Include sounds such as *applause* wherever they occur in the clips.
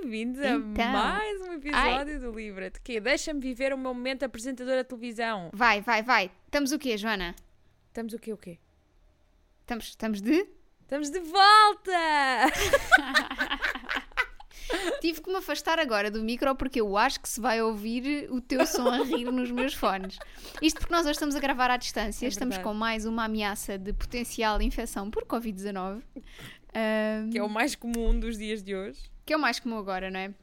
Bem-vindos Então. a mais um episódio do Livra-te. Que Deixa-me viver o meu momento apresentadora de televisão. Vai, vai, vai. Estamos o quê, Joana? Estamos o quê, o quê? Estamos, estamos de? Estamos de volta! *laughs* Tive que me afastar agora do micro porque eu acho que se vai ouvir o teu som a rir nos meus fones. Isto porque nós hoje estamos a gravar à distância, É estamos com mais uma ameaça de potencial infecção por Covid-19. Ahm, que é o mais comum dos dias de hoje. Que é o mais comum agora, não é?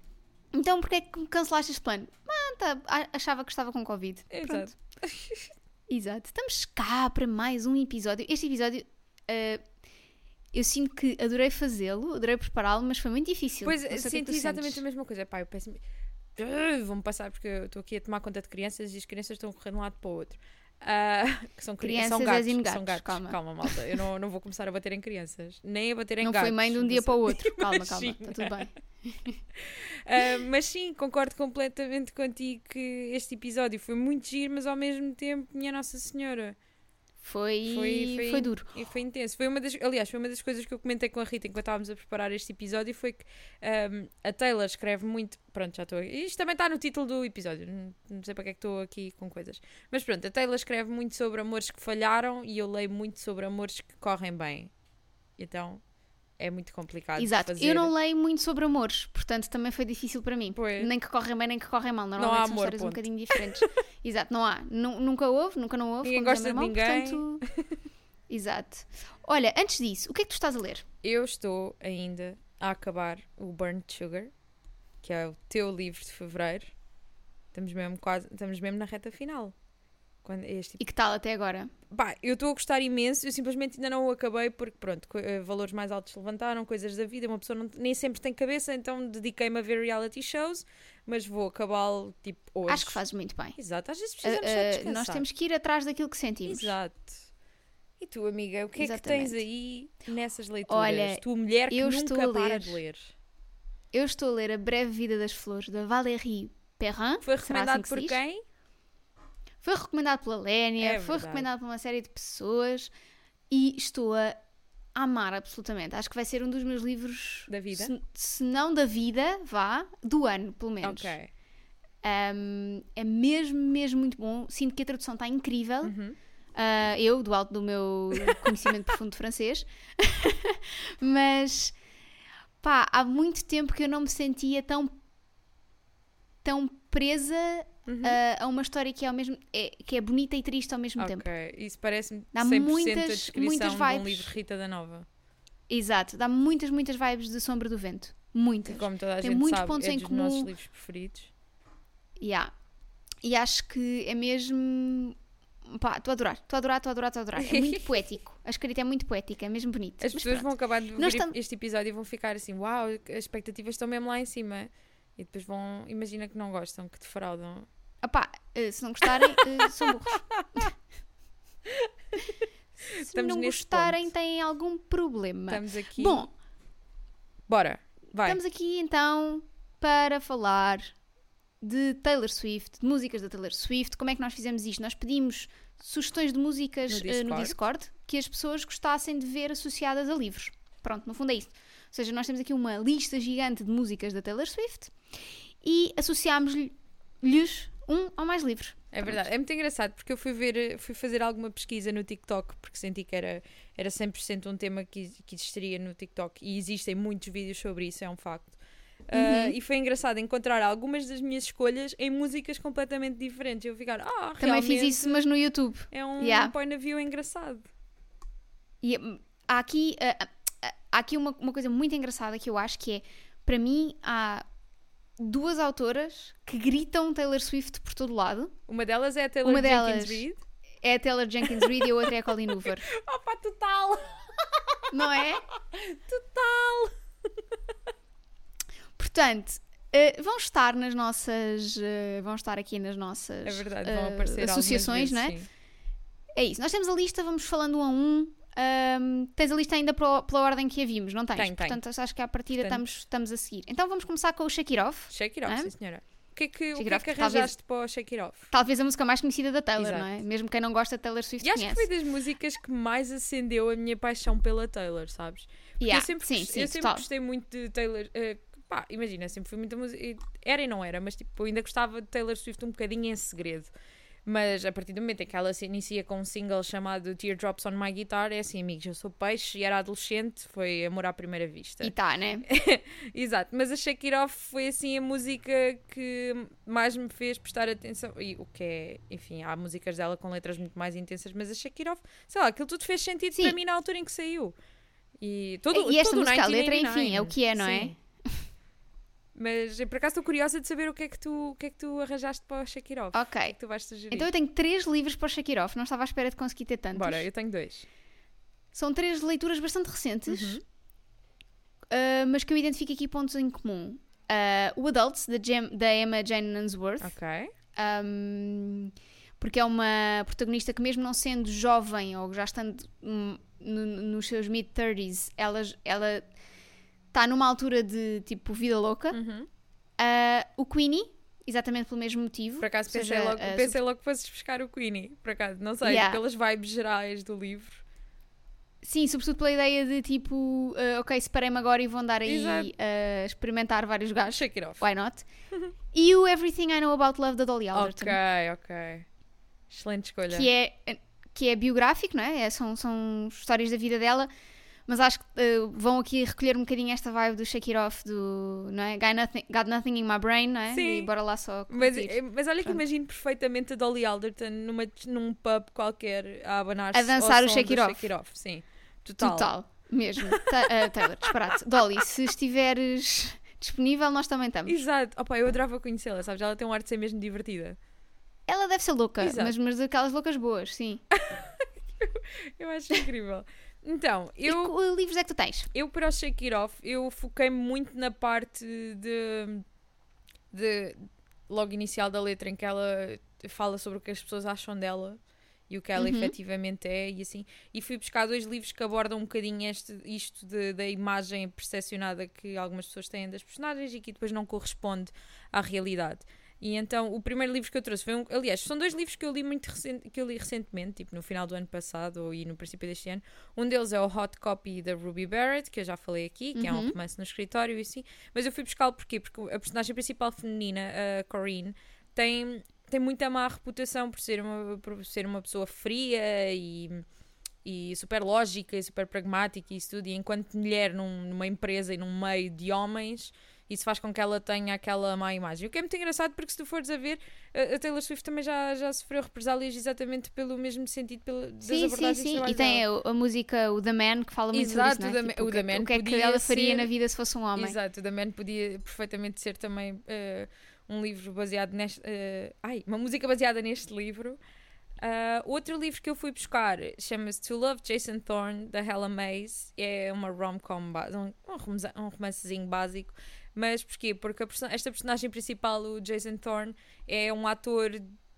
Então, porquê é que me cancelaste este plano? Ah, tá, achava que estava com Covid. Exato. *laughs* Exato. Estamos cá para mais um episódio. Este episódio, eh, eu sinto que adorei fazê-lo, adorei prepará-lo, mas foi muito difícil. Pois, Não sei o que é exatamente sentes. a mesma coisa. Pá, eu peço Uh, Vou-me passar porque eu estou aqui a tomar conta de crianças e as crianças estão a correr de um lado para o outro. Ah, que são cri- Crianças são gatos, que são gatos, gatos. calma. malta. Eu não, não vou começar a bater em crianças, nem a bater em Não gatos. foi mãe de um dia para o outro. Calma, calma. Está tudo bem. Uh, *laughs* mas sim, concordo completamente contigo que este episódio foi muito giro, mas ao mesmo tempo, minha Nossa Senhora, Foi, Foi- foi, foi- duro. e foi intenso. Foi uma das, aliás, foi uma das coisas que eu comentei com a Rita enquanto estávamos a preparar este episódio foi que um, a Taylor escreve muito. Pronto, já estou. Isto também está no título do episódio. Não, não sei para que é que estou aqui com coisas. Mas pronto, a Taylor escreve muito sobre amores que falharam e eu leio muito sobre amores que correm bem. Então é muito complicado. Exato. fazer. Eu não leio muito sobre amores, portanto também foi difícil para mim. Pois. Nem que correm bem, nem que correm mal. Normalmente há são amor, histórias um ponto. bocadinho diferentes. *laughs* Exato, não há. Nu- nunca houve, nunca não houve. Ninguém gosta de irmão, Portanto... *laughs* Exato. Olha, antes disso, o que é que tu estás a ler? Eu estou ainda a acabar o Burnt Sugar, que é o teu livro de fevereiro. Estamos mesmo quase, estamos mesmo na reta final. Quando é este E que tal até agora? Pá, eu estou a gostar imenso, eu simplesmente ainda não o acabei porque, pronto, eh, valores mais altos se levantaram, coisas da vida, uma pessoa não- nem sempre tem cabeça, então dediquei-me a ver reality shows, mas vou acabá-lo tipo hoje. Acho que fazes muito bem. Exato, às vezes Uh, precisamos uh, descansar. nós temos que ir atrás daquilo que sentimos. Exato. E tu, amiga, o que é que Exatamente. tens aí nessas leituras? Olha, tu, mulher que eu nunca estou a para ler. de ler. Eu estou a ler A Breve Vida das Flores, da Valérie Perrin. Foi Será recomendado assim que por quem? Foi recomendado pela Lénia, É foi recomendado por uma série de pessoas e estou a amar absolutamente. Acho que vai ser um dos meus livros, Da vida? se, se não da vida, vá, do ano, pelo menos. Ok. Um, é mesmo, mesmo muito bom. Sinto que a tradução está incrível. Uhum. Uh, eu, do alto do meu *laughs* conhecimento profundo de francês. *laughs* Mas, pá, há muito tempo que eu não me sentia tão, tão presa Uhum. uh, a uma história que é, ao mesmo, é, que é bonita e triste ao mesmo tempo. Ok, isso parece-me Dá 100% a muitas- descrição muitas de um vibes. livro Rita da Nova. Exato, dá muitas, muitas vibes de Sombra do Vento. Muitas. Como toda a Tem gente muitos sabe, pontos é em dos comum. nossos livros preferidos. Yeah. E acho que é mesmo. Pá, estou a adorar, estou a adorar, estou a adorar, estou a adorar. É *laughs* muito poético. A escrita é muito poética, é mesmo bonito. As pessoas vão acabar de ver Nós tam- este episódio e vão ficar assim, uau, as expectativas estão mesmo lá em cima. E depois vão, imagina que não gostam, que defraudam. Opá, eh, se não gostarem, eh, são burros. *laughs* se Estamos não gostarem, ponto. têm algum problema. Estamos aqui. Bom, bora, vai. estamos aqui então para falar de Taylor Swift, de músicas da Taylor Swift. Como é que nós fizemos isto? Nós pedimos sugestões de músicas No eh, no Discord. Discord que as pessoas gostassem de ver associadas a livros. Pronto, no fundo é isto. Ou seja, nós temos aqui uma lista gigante de músicas da Taylor Swift e associámos-lhes um ou mais livros. É verdade, é muito engraçado porque eu fui ver, fui fazer alguma pesquisa no TikTok porque senti que era, era 100% um tema que, que existiria no TikTok e existem muitos vídeos sobre isso, é um facto. Ah, Uhum. e foi engraçado encontrar algumas das minhas escolhas em músicas completamente diferentes. Eu ficar, ah, Também fiz isso, mas no YouTube. É um Yeah. point of view engraçado. E hum, há aqui, ah, há aqui uma, uma coisa muito engraçada que eu acho que é, para mim, há duas autoras que gritam Taylor Swift por todo lado. Uma delas é a Taylor Uma Jenkins Reid. É a Taylor Jenkins Reid e a outra é a Colleen Hoover. *laughs* Opa, total! Não é? Total! Portanto, eh, vão estar nas nossas. eh, vão estar aqui nas nossas. É verdade, vão aparecer algumas associações, não é? vezes, sim. É isso. Nós temos a lista, vamos falando um a um. Ahm, tens a lista ainda pro- pela ordem que a vimos, não tens? Tenho. Portanto, acho que à partida Portanto- estamos, estamos a seguir. Então vamos começar com o Shake It Off. Shake it off, Hã? sim senhora. que é que, o que, It é Off, que talvez- arranjaste para o Shake It Off? Talvez a música mais conhecida da Taylor, Exato. não é? Mesmo quem não gosta de Taylor Swift E acho que conhece. foi das músicas que mais acendeu a minha paixão pela Taylor, sabes? Porque Yeah, eu sempre, sim, sim, eu sempre total. gostei muito de Taylor. eh, pá, imagina, sempre fui muita música. Era e não era, mas tipo, eu ainda gostava de Taylor Swift um bocadinho em segredo. Mas a partir do momento em que ela se inicia com um single chamado Teardrops on My Guitar, é assim, amigos, eu sou peixe e era adolescente, foi amor à primeira vista. E tá, né? *laughs* Exato, mas a Shake It Off foi assim a música que mais me fez prestar atenção. E o que é, enfim, há músicas dela com letras muito mais intensas, mas a Shake It Off, sei lá, aquilo tudo fez sentido Sim. para mim na altura em que saiu. E, todo, E esta todo música, a letra, 1989. enfim, é o que é, não é? Mas por acaso estou curiosa de saber o que é que tu, o que é que tu arranjaste para o é Ok. que tu vais sugerir? Então eu tenho três livros para o Off. Não estava à espera de conseguir ter tantos. Bora, eu tenho dois. São três leituras bastante recentes, Uhum. uh, mas que eu identifico aqui pontos em comum. Uh, o Adults, da, Gem- da Emma Jane Unsworth. Ok. Um, porque é uma protagonista que, mesmo não sendo jovem ou já estando hum, no- nos seus mid-30s, ela ela está numa altura de tipo vida louca. Uhum. Uh, o Queenie, exatamente pelo mesmo motivo. Por acaso pensei, seja, logo, uh, pensei logo que fosses buscar o Queenie. Por acaso, não sei, Yeah. pelas vibes gerais do livro. Sim, sobretudo pela ideia de tipo, uh, ok, separei-me agora e vou andar aí a experimentar vários gajos. Shake It Off. Why not? *laughs* e o Everything I Know About Love da Dolly Alderton. Ok, ok. Excelente escolha. que é, que é biográfico, não é? É- São, são histórias da vida dela, mas acho que eh, vão aqui recolher um bocadinho esta vibe do Shake It Off, do, não é? Got nothing, got nothing in my brain, não é? Sim. E bora lá só Mas, eh, mas olha que Pronto. imagino perfeitamente a Dolly Alderton numa, num pub qualquer a abanar-se A dançar o Shake It Off. Shake It Off. Sim, total. Total, mesmo. Ta- eh, Taylor, disparate. Dolly, se estiveres disponível, nós também estamos. Exato. Opa, eu adorava conhecê-la, sabes? Ela tem um ar de ser mesmo divertida. Ela deve ser louca, Exato. mas, mas daquelas loucas boas, sim. *laughs* Eu acho incrível. Então, E eu, que livros é que tu tens? eu para o Shake It Off, eu foquei muito na parte de, de logo inicial da letra em que ela fala sobre o que as pessoas acham dela e o que ela Uhum. efetivamente é e assim. E fui buscar dois livros que abordam um bocadinho este, isto de- da imagem percepcionada que algumas pessoas têm das personagens e que depois não corresponde à realidade. E então o primeiro livro que eu trouxe foi um. Aliás, são dois livros que eu li muito recente, que eu li recentemente, tipo no final do ano passado ou e no princípio deste ano. Um deles é o Hot Copy da Ruby Barrett, que eu já falei aqui, que é um Uhum. romance no escritório e assim. Mas eu fui buscá-lo porquê? Porque a personagem principal feminina, a Corinne, tem, tem muita má reputação por ser uma, por ser uma pessoa fria e, e super lógica e super pragmática e isso tudo. E enquanto mulher num- numa empresa e num meio de homens, isso faz com que ela tenha aquela má imagem. O que é muito engraçado porque se tu fores a ver, a, Taylor Swift também já, já sofreu represálias exatamente pelo mesmo sentido pela, das Sim, sim, abordagens sim. E tem a, a música, o The Man, que fala muito Exato, sobre isso, o não The é? Tipo, o The Man o que é que ela faria ser- na vida se fosse um homem. Exato, o The Man podia perfeitamente ser também eh, um livro baseado neste. eh, ai, uma música baseada neste livro. Ah, outro livro que eu fui buscar chama-se To Love Jason Thorne, da Hella Mays. É uma rom-com, um, um romancezinho básico. Mas porquê? Porque a perso- esta personagem principal, o Jason Thorne, é um ator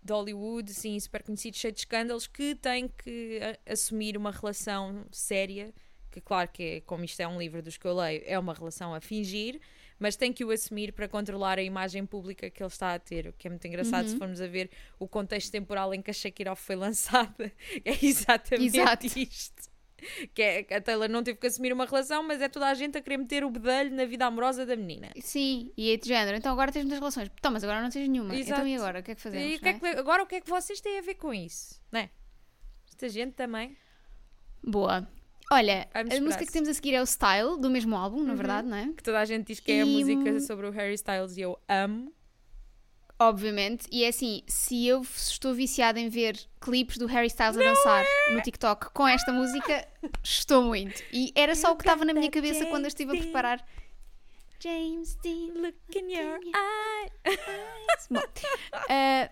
de Hollywood, assim, super conhecido, cheio de escândalos, que tem que assumir uma relação séria. Que, claro, que é, como isto é um livro dos que eu leio, é uma relação a fingir, mas tem que o assumir para controlar a imagem pública que ele está a ter, o que é muito engraçado se formos a ver o contexto temporal em que a Off foi *laughs* lançada. É exatamente Exato. isto. *laughs* Que é a Taylor não teve que assumir uma relação, mas é toda a gente a querer meter o bedelho na vida amorosa da menina. Sim, e é de género. Então agora tens muitas relações. Então, mas agora não tens nenhuma. Exato. Então e agora? O que é que fazemos? E o que é não que- é? agora o que é que vocês têm a ver com isso? Não é? Esta gente também. Boa. Olha, a música que temos a seguir é o Style, do mesmo álbum, na verdade, não é? Que toda a gente diz que é a música hum, sobre o Harry Styles e eu amo. Obviamente. E é assim, se eu estou viciada em ver clipes do Harry Styles a dançar é? no TikTok com esta música, estou muito. E era só o que estava na minha cabeça quando eu estive a James preparar. James Dean. Look in your in eye. *laughs* Bom, ah,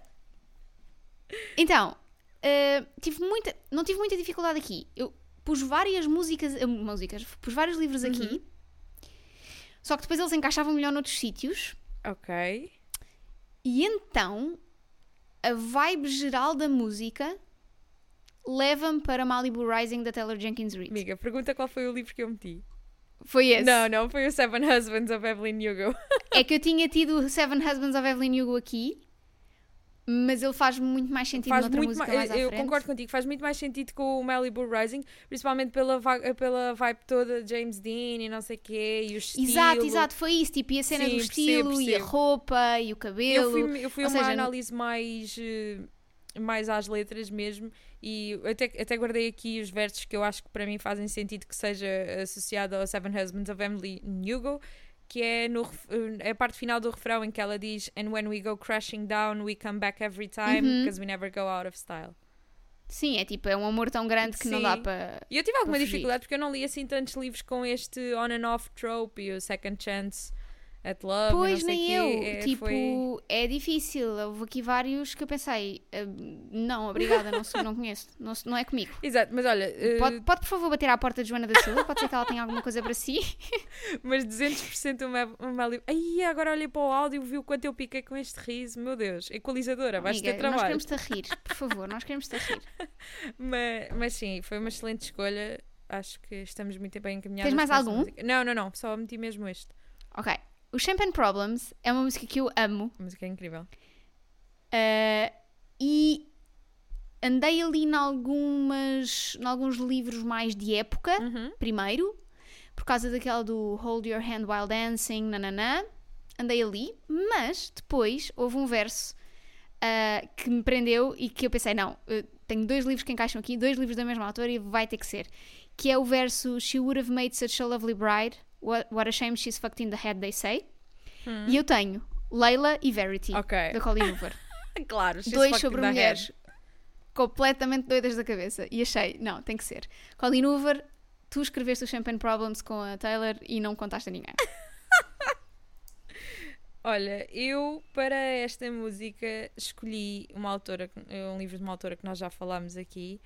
então, ah, tive muita, não tive muita dificuldade aqui. Eu pus várias músicas, ah, músicas, pus vários livros aqui, Uhum. só que depois eles encaixavam melhor noutros sítios. Ok. E então, a vibe geral da música leva-me para Malibu Rising da Taylor Jenkins Reid. Amiga, pergunta qual foi o livro que eu meti. Foi esse. Não, não, foi o Seven Husbands of Evelyn Hugo. É que eu tinha tido Seven Husbands of Evelyn Hugo aqui, mas ele faz muito mais sentido faz noutra muito música mais, mais eu concordo contigo, faz muito mais sentido com o Malibu Rising, principalmente pela, pela vibe toda de James Dean e não sei o quê, e o estilo. Exato, exato, foi isso. Tipo, e a cena Sim, do percebo, estilo, e a percebo. roupa, e o cabelo. Eu fui, eu fui uma seja, análise mais, eh, mais às letras mesmo e até, até guardei aqui os versos que eu acho que para mim fazem sentido que seja associado ao Seven Husbands of Emily Hugo, que é no, eh, a parte final do refrão em que ela diz And when we go crashing down, we come back every time Uhum. because we never go out of style. Sim, é tipo, é um amor tão grande que não Sim. dá para. E eu tive alguma dificuldade porque eu não li assim tantos livros com este on and off trope e o second chance at love. Pois nem quê. eu. É, tipo, foi- é difícil. Houve aqui vários que eu pensei, "Ah, não, obrigada, não, sou- não conheço. Não, não é comigo. *laughs* Exato, mas olha, eh, Pode, pode, por favor, bater à porta de Joana da Silva? Pode ser que ela tenha alguma coisa para si? *laughs* Mas 200% o Mel- o Malibu. Ai, agora olhei para o áudio e vi o quanto eu piquei com este riso. Meu Deus, equalizadora, vais Amiga, ter nós trabalho. queremos-te a rir, por favor, nós queremos-te a rir. *laughs* Mas, mas sim, foi uma excelente escolha. Acho que estamos muito bem encaminhados. Tens mais algum? música. Não, não, não. Só meti mesmo este. Ok. O Champagne Problems é uma música que eu amo. A música é incrível. Uh, e andei ali em algumas em alguns livros mais de época Uhum. primeiro por causa daquela do Hold Your Hand While Dancing nananã andei ali mas depois houve um verso uh, que me prendeu e que eu pensei não eu tenho dois livros que encaixam aqui dois livros da mesma autora e vai ter que ser que é o verso She would have made such a lovely bride what, what a shame she's fucked in the head they say e eu tenho Leila e Verity Ok. da Colleen Hoover *laughs* Claro, dois sobre mulheres completamente doidas da cabeça. E achei, não, tem que ser. Colleen Hoover, tu escreveste o Champagne Problems com a Taylor e não contaste a ninguém. *laughs* Olha, eu para esta música escolhi uma autora, um livro de uma autora que nós já falámos aqui.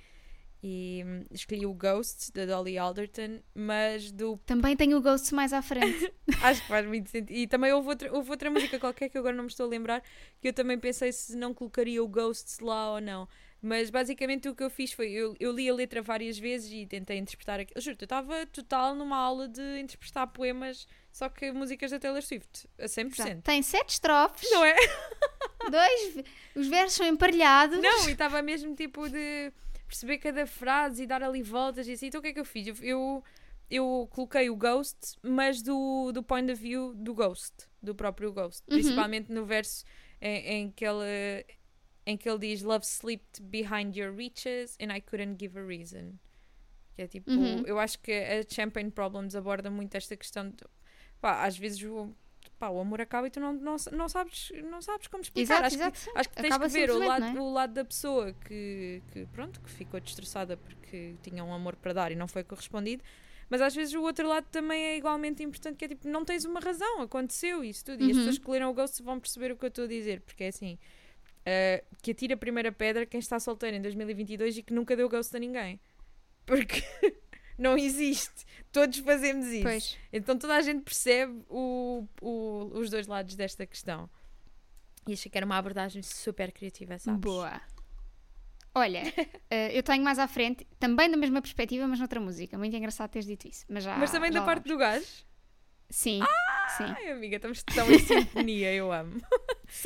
E hum, escolhi o Ghost, da Dolly Alderton, mas do Também tenho o Ghost mais à frente. *laughs* Acho que faz muito sentido. E também houve outra, houve outra música qualquer que agora não me estou a lembrar, que eu também pensei se não colocaria o Ghosts lá ou não. Mas basicamente o que eu fiz foi, eu, eu li a letra várias vezes e tentei interpretar aquilo. Juro, eu estava total numa aula de interpretar poemas, só que músicas da Taylor Swift, a 100%. Tem sete estrofes, Não é? dois, os versos são emparelhados. Não, e estava mesmo tipo de perceber cada frase e dar ali voltas e assim. Então o que é que eu fiz? Eu, eu, eu coloquei o Ghost, mas do, do point of view do Ghost, do próprio Ghost. Uhum. Principalmente no verso em, em que ele, em que ele diz Love slipped behind your reaches and I couldn't give a reason. Que é tipo, Uhum. eu acho que a Champagne Problems aborda muito esta questão de, pá, às vezes o, pá, o amor acaba e tu não, não, não, sabes, não sabes como explicar. Exato, acho que exato. sim. Acho que tens Acaba que ver o lado, é? o lado da pessoa que, que, pronto, que ficou destroçada porque tinha um amor para dar e não foi correspondido. Mas às vezes o outro lado também é igualmente importante, que é tipo, não tens uma razão, aconteceu isso tudo. E as Uhum. pessoas que leram o Ghost vão perceber o que eu estou a dizer, porque é assim, eh, que atira a primeira pedra quem está solteiro em 2022 e que nunca deu Ghost a ninguém. Porque *laughs* não existe. Todos fazemos isso. Pois. Então toda a gente percebe o, o- os dois lados desta questão. E achei que era uma abordagem super criativa, sabes? Boa. Olha, *laughs* eh, eu tenho mais à frente, também da mesma perspectiva, mas noutra música. Muito engraçado teres dito isso. Mas, já, Mas também já da parte do gajo. vamos. Sim, sim. Ai, amiga, estamos tão em sintonia, eu amo. *laughs*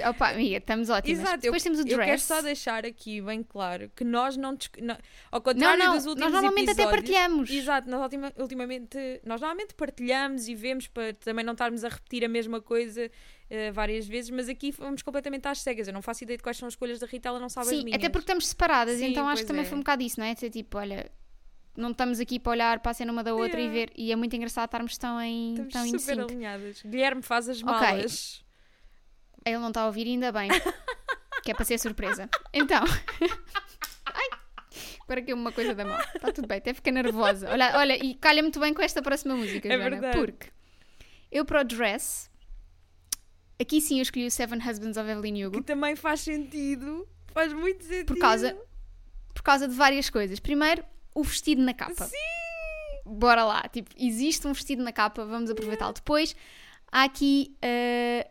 Opa, amiga, estamos ótimas. Exato, Depois temos o dress. Eu quero só deixar aqui bem claro que nós não. não- ao contrário não, não, dos últimos nós normalmente até partilhamos. Exato, nós ultima- ultimamente nós normalmente partilhamos e vemos para também não estarmos a repetir a mesma coisa eh, várias vezes, mas aqui fomos completamente às cegas. Eu não faço ideia de quais são as escolhas da Rita, ela não sabe as Sim, minhas. até porque estamos separadas, Sim, então acho que também é. foi um bocado isso, não é? Ser tipo, olha, não estamos aqui para olhar para a cena uma da outra e Yeah. ver, e é muito engraçado estarmos tão em, Estamos tão super alinhadas. Guilherme faz as malas. Ele não está a ouvir, ainda bem, que é para ser surpresa. Então, *laughs* ai, agora que uma coisa da mão, está tudo bem, até fica nervosa. Olha, olha e calha muito bem com esta próxima música, É Joana, verdade. porque eu para o dress, aqui sim eu escolhi o Seven Husbands of Evelyn Hugo. Que também faz sentido. Faz muito sentido. Por causa, por causa de várias coisas. Primeiro, o vestido na capa. Sim! Bora lá. Tipo, existe um vestido na capa, vamos aproveitá-lo. Depois, há aqui. eh,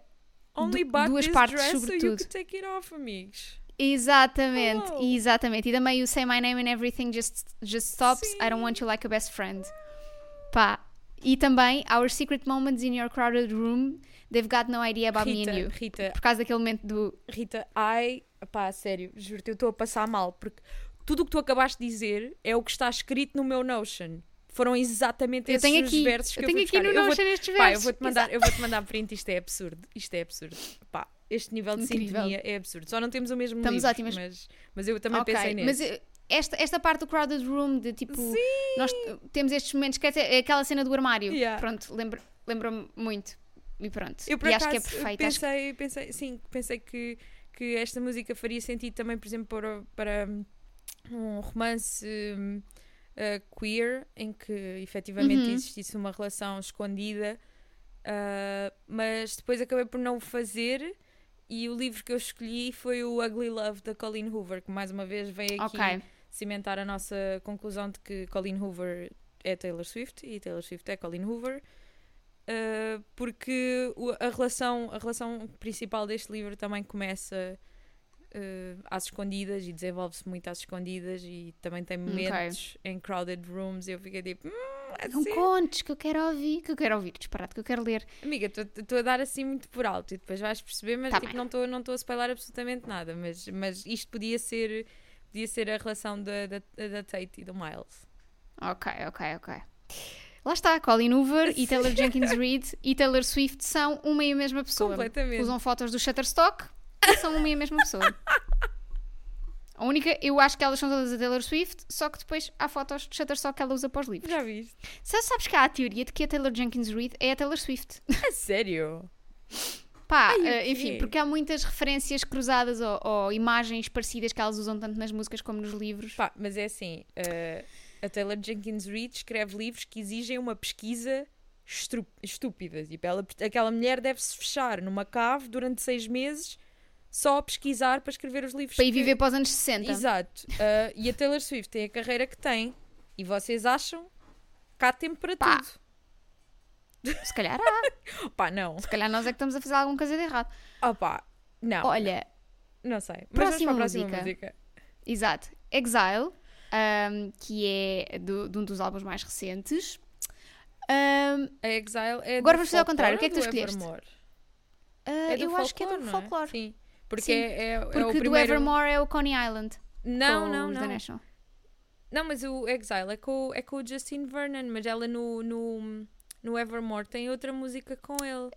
Only du- duas partes, dress so sobretudo. you could take it off, amigos. exatamente, Oh. exatamente. E também o Say My Name and Everything Just, just Stops. I don't want you like a best friend. Pá. E também Our Secret Moments in Your Crowded Room, They've Got No Idea About Rita, Me and You. Rita, Por causa daquele momento do. Rita, ai, pá, sério, juro-te, eu estou a passar mal, porque tudo o que tu acabaste de dizer é o que está escrito no meu Notion. Foram exatamente Eu esses tenho os aqui, versos que eu eu, tenho fui aqui buscar. no Eu vou- estes Pá, eu versos. vou-te mandar, eu vou-te mandar print, isto é absurdo. Isto é absurdo. Pá, este nível de Incrível. sintonia é absurdo. Só não temos o mesmo Estamos livro, ótimas. Mas, mas eu também Ok, pensei nisso. Mas esta, esta parte do Crowded Room, de tipo. Nós eh, temos estes momentos, dizer, é aquela cena do armário. Yeah. Pronto, lembra- lembra-me muito. E pronto. Eu por e acaso acho que é perfeito. acho que- pensei, pensei, sim, pensei que, que esta música faria sentido também, por exemplo, para, para um romance hum, uh, queer em que efetivamente Uhum. existisse uma relação escondida, uh, mas depois acabei por não o fazer. E o livro que eu escolhi foi o Ugly Love da Colleen Hoover, que mais uma vez veio aqui Ok. cimentar a nossa conclusão de que Colleen Hoover é Taylor Swift e Taylor Swift é Colleen Hoover. Uh, porque a relação, a relação principal deste livro também começa uh, às escondidas e desenvolve-se muito às escondidas e também tem momentos em crowded rooms e eu fiquei tipo, hum, Não assim, contes que eu quero ouvir, que eu quero ouvir, disparado, que eu quero ler. amiga, estou a dar assim muito por alto e depois vais perceber, mas Tá tipo, bem. não estou não a spoiler absolutamente nada, mas, mas isto podia ser podia ser a relação da, da, da Tate e do Miles. Ok, ok, ok. Lá está, Colin Hoover e *laughs* Taylor Jenkins Reid e Taylor Swift são uma e a mesma pessoa. Completamente. Usam fotos do Shutterstock e são uma e a mesma pessoa. A única, eu acho que elas são todas a Taylor Swift, só que depois há fotos de Shutterstock que ela usa para os livros. Já viste? Só sabes que há a teoria de que a Taylor Jenkins Reid é a Taylor Swift. A sério? Pá, Ai, quê? enfim, porque há muitas referências cruzadas ou, ou imagens parecidas que elas usam tanto nas músicas como nos livros. Pá, mas é assim, uh, a Taylor Jenkins Reid escreve livros que exigem uma pesquisa estúpida. Tipo, ela, aquela mulher deve-se fechar numa cave durante seis meses só pesquisar para escrever os livros. Para ir que- viver para os anos 60. Exato. Uh, e a Taylor Swift tem a carreira que tem e vocês acham que há tempo para Pá. tudo. Se calhar há. *laughs* Pá, não. Se calhar nós é que estamos a fazer alguma coisa de errado. Oh, pá, não. Olha, Não sei. Mas Próxima próxima música. música. exato. Exile, ahm, que é do- de um dos álbuns mais recentes. Ahm, A Exile é Agora vamos fazer ao contrário. O que é folclore que tu escolheste? Ah, É eu acho que é do folclore, folclore. Sim. Porque Sim. é, é, é Porque o do primeiro... Evermore é o Coney Island. Não, não, não. National. Não, mas o Exile é com, é com o Justin Vernon, mas ela no, no, no Evermore tem outra música com ele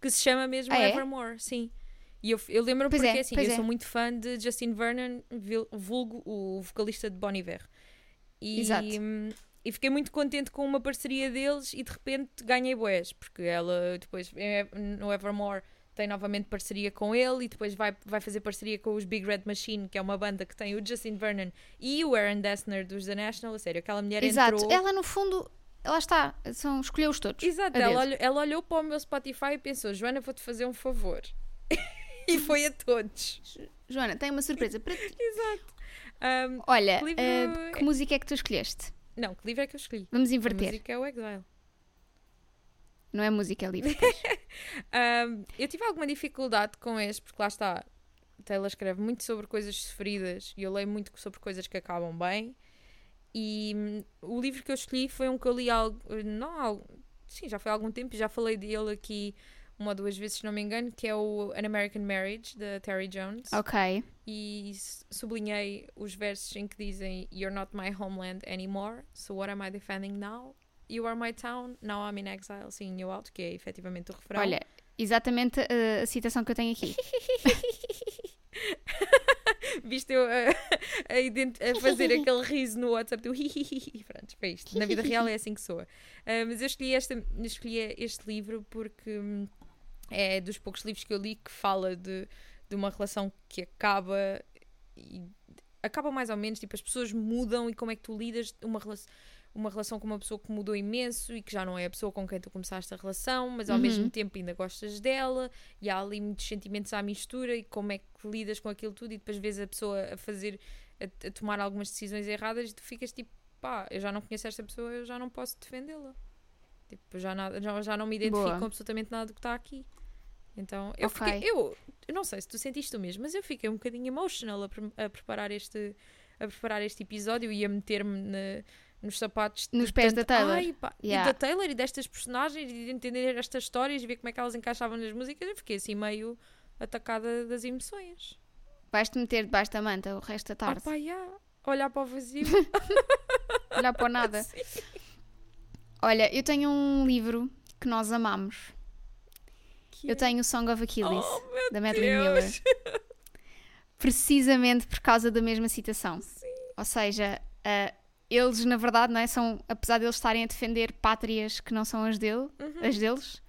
que se chama mesmo Ah, é? Evermore, sim. E eu, eu lembro-me Pois porque é, assim, eu é. sou muito fã de Justin Vernon, vulgo o vocalista de Bon Iver. E, Exato. hum, e fiquei muito contente com uma parceria deles e de repente ganhei boés, porque ela depois é- no Evermore tem novamente parceria com ele e depois vai, vai fazer parceria com os Big Red Machine, que é uma banda que tem o Justin Vernon e o Aaron Dessner dos The National. A sério, aquela mulher Exato. entrou. Ela, no fundo, lá está. São, escolheu-os todos. Exato, a ela olhou, ela olhou para o meu Spotify e pensou: Joana, vou-te fazer um favor. *laughs* e foi a todos. Joana, tenho uma surpresa para ti. *laughs* Exato. Um, Olha, Que livro ah, é- que música é que tu escolheste? não, que livro é que eu escolhi? Vamos A inverter. música é o Exile. Não é música, é livro. Um, *laughs* eu tive alguma dificuldade com este, porque lá está. Taylor escreve muito sobre coisas sofridas e eu leio muito sobre coisas que acabam bem. E hum, o livro que eu escolhi foi um que eu li algo, não algo, sim, já foi há algum tempo e já falei dele aqui uma ou duas vezes, se não me engano, que é o An American Marriage, da Terry Jones. ok. E sublinhei os versos em que dizem You're not my homeland anymore, so what am I defending now? You are my town, now I'm in exile. Sim, New Out, que é efetivamente o refrão. Olha, exatamente a, a citação que eu tenho aqui. *laughs* Viste eu a, *laughs* a ident- a fazer aquele riso no WhatsApp do *laughs* hihihi. Pronto, foi isto. Na vida real é assim que soa. Ah, mas eu escolhi, esta, escolhi este livro porque hum, é dos poucos livros que eu li que fala de, de uma relação que acaba e acaba mais ou menos, tipo, as pessoas mudam e como é que tu lidas uma relação uma relação com uma pessoa que mudou imenso e que já não é a pessoa com quem tu começaste a relação, mas ao Uhum. mesmo tempo ainda gostas dela e há ali muitos sentimentos à mistura e como é que lidas com aquilo tudo e depois vês a pessoa a fazer, a, a tomar algumas decisões erradas e tu ficas tipo, pá, eu já não conheço esta pessoa, eu já não posso defendê-la. Tipo, já, nada, já, já não me identifico Boa. com absolutamente nada do que está aqui. Então, eu Ok. fiquei, eu, eu não sei se tu sentiste o mesmo, mas eu fiquei um bocadinho emotional a, a preparar este a preparar este episódio e a meter-me na- nos sapatos Nos pés da tanto- Taylor. Ai, pá, Yeah. E da Taylor e destas personagens e de entender estas histórias e ver como é que elas encaixavam nas músicas. Eu fiquei assim meio atacada das emoções. Vais-te meter debaixo da manta o resto da Ah, tarde. yeah. Olhar para o vazio. *laughs* Olhar para o nada. *laughs* Sim. Olha, eu tenho um livro que nós amamos. Que Eu é- tenho o Song of Achilles, Oh, da Madeline Miller. *laughs* Precisamente por causa da mesma citação. Sim. Ou seja, ah, eles, na verdade, não é? São, apesar de eles estarem a defender pátrias que não são as, dele, Uhum. as deles,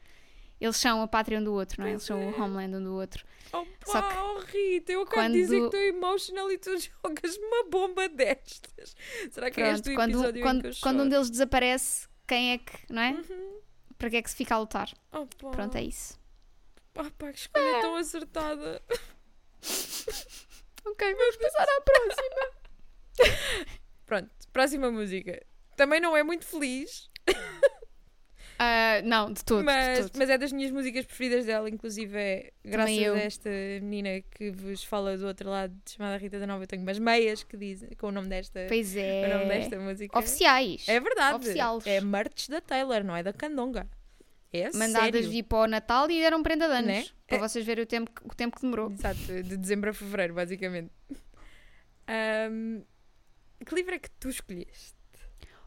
eles são a pátria um do outro, não é? Eles são é. o homeland um do outro. Oh, Só pá, que oh, Rita, eu acabo quando- de dizer que estou emotional e tu *laughs* jogas-me uma bomba destas. Será que é este Pronto, o quando, episódio quando, eu quando um deles desaparece, quem é que, não é? Uhum. Para que é que se fica a lutar? Oh, pá. Pronto, é isso. Ah, pá, que escolha tão acertada. *laughs* Ok, vamos passar à próxima. *laughs* Pronto, próxima música. Também não é muito feliz, *laughs* Ah, não, de todo. de mas, todo. mas é das minhas músicas preferidas dela. Inclusive, é graças a esta menina que vos fala do outro lado, chamada Rita da Nova. Eu tenho umas meias que dizem com o nome desta, Pois o nome é. desta música. Oficiais. É verdade. Oficiais. É merch da Taylor, não é da Candonga. É Mandadas sério. vir para o Natal e deram prenda de anos. Né? Para É. vocês verem o tempo, que- o tempo que demorou. Exato, de dezembro a fevereiro, basicamente. *laughs* Ahm, que livro é que tu escolheste?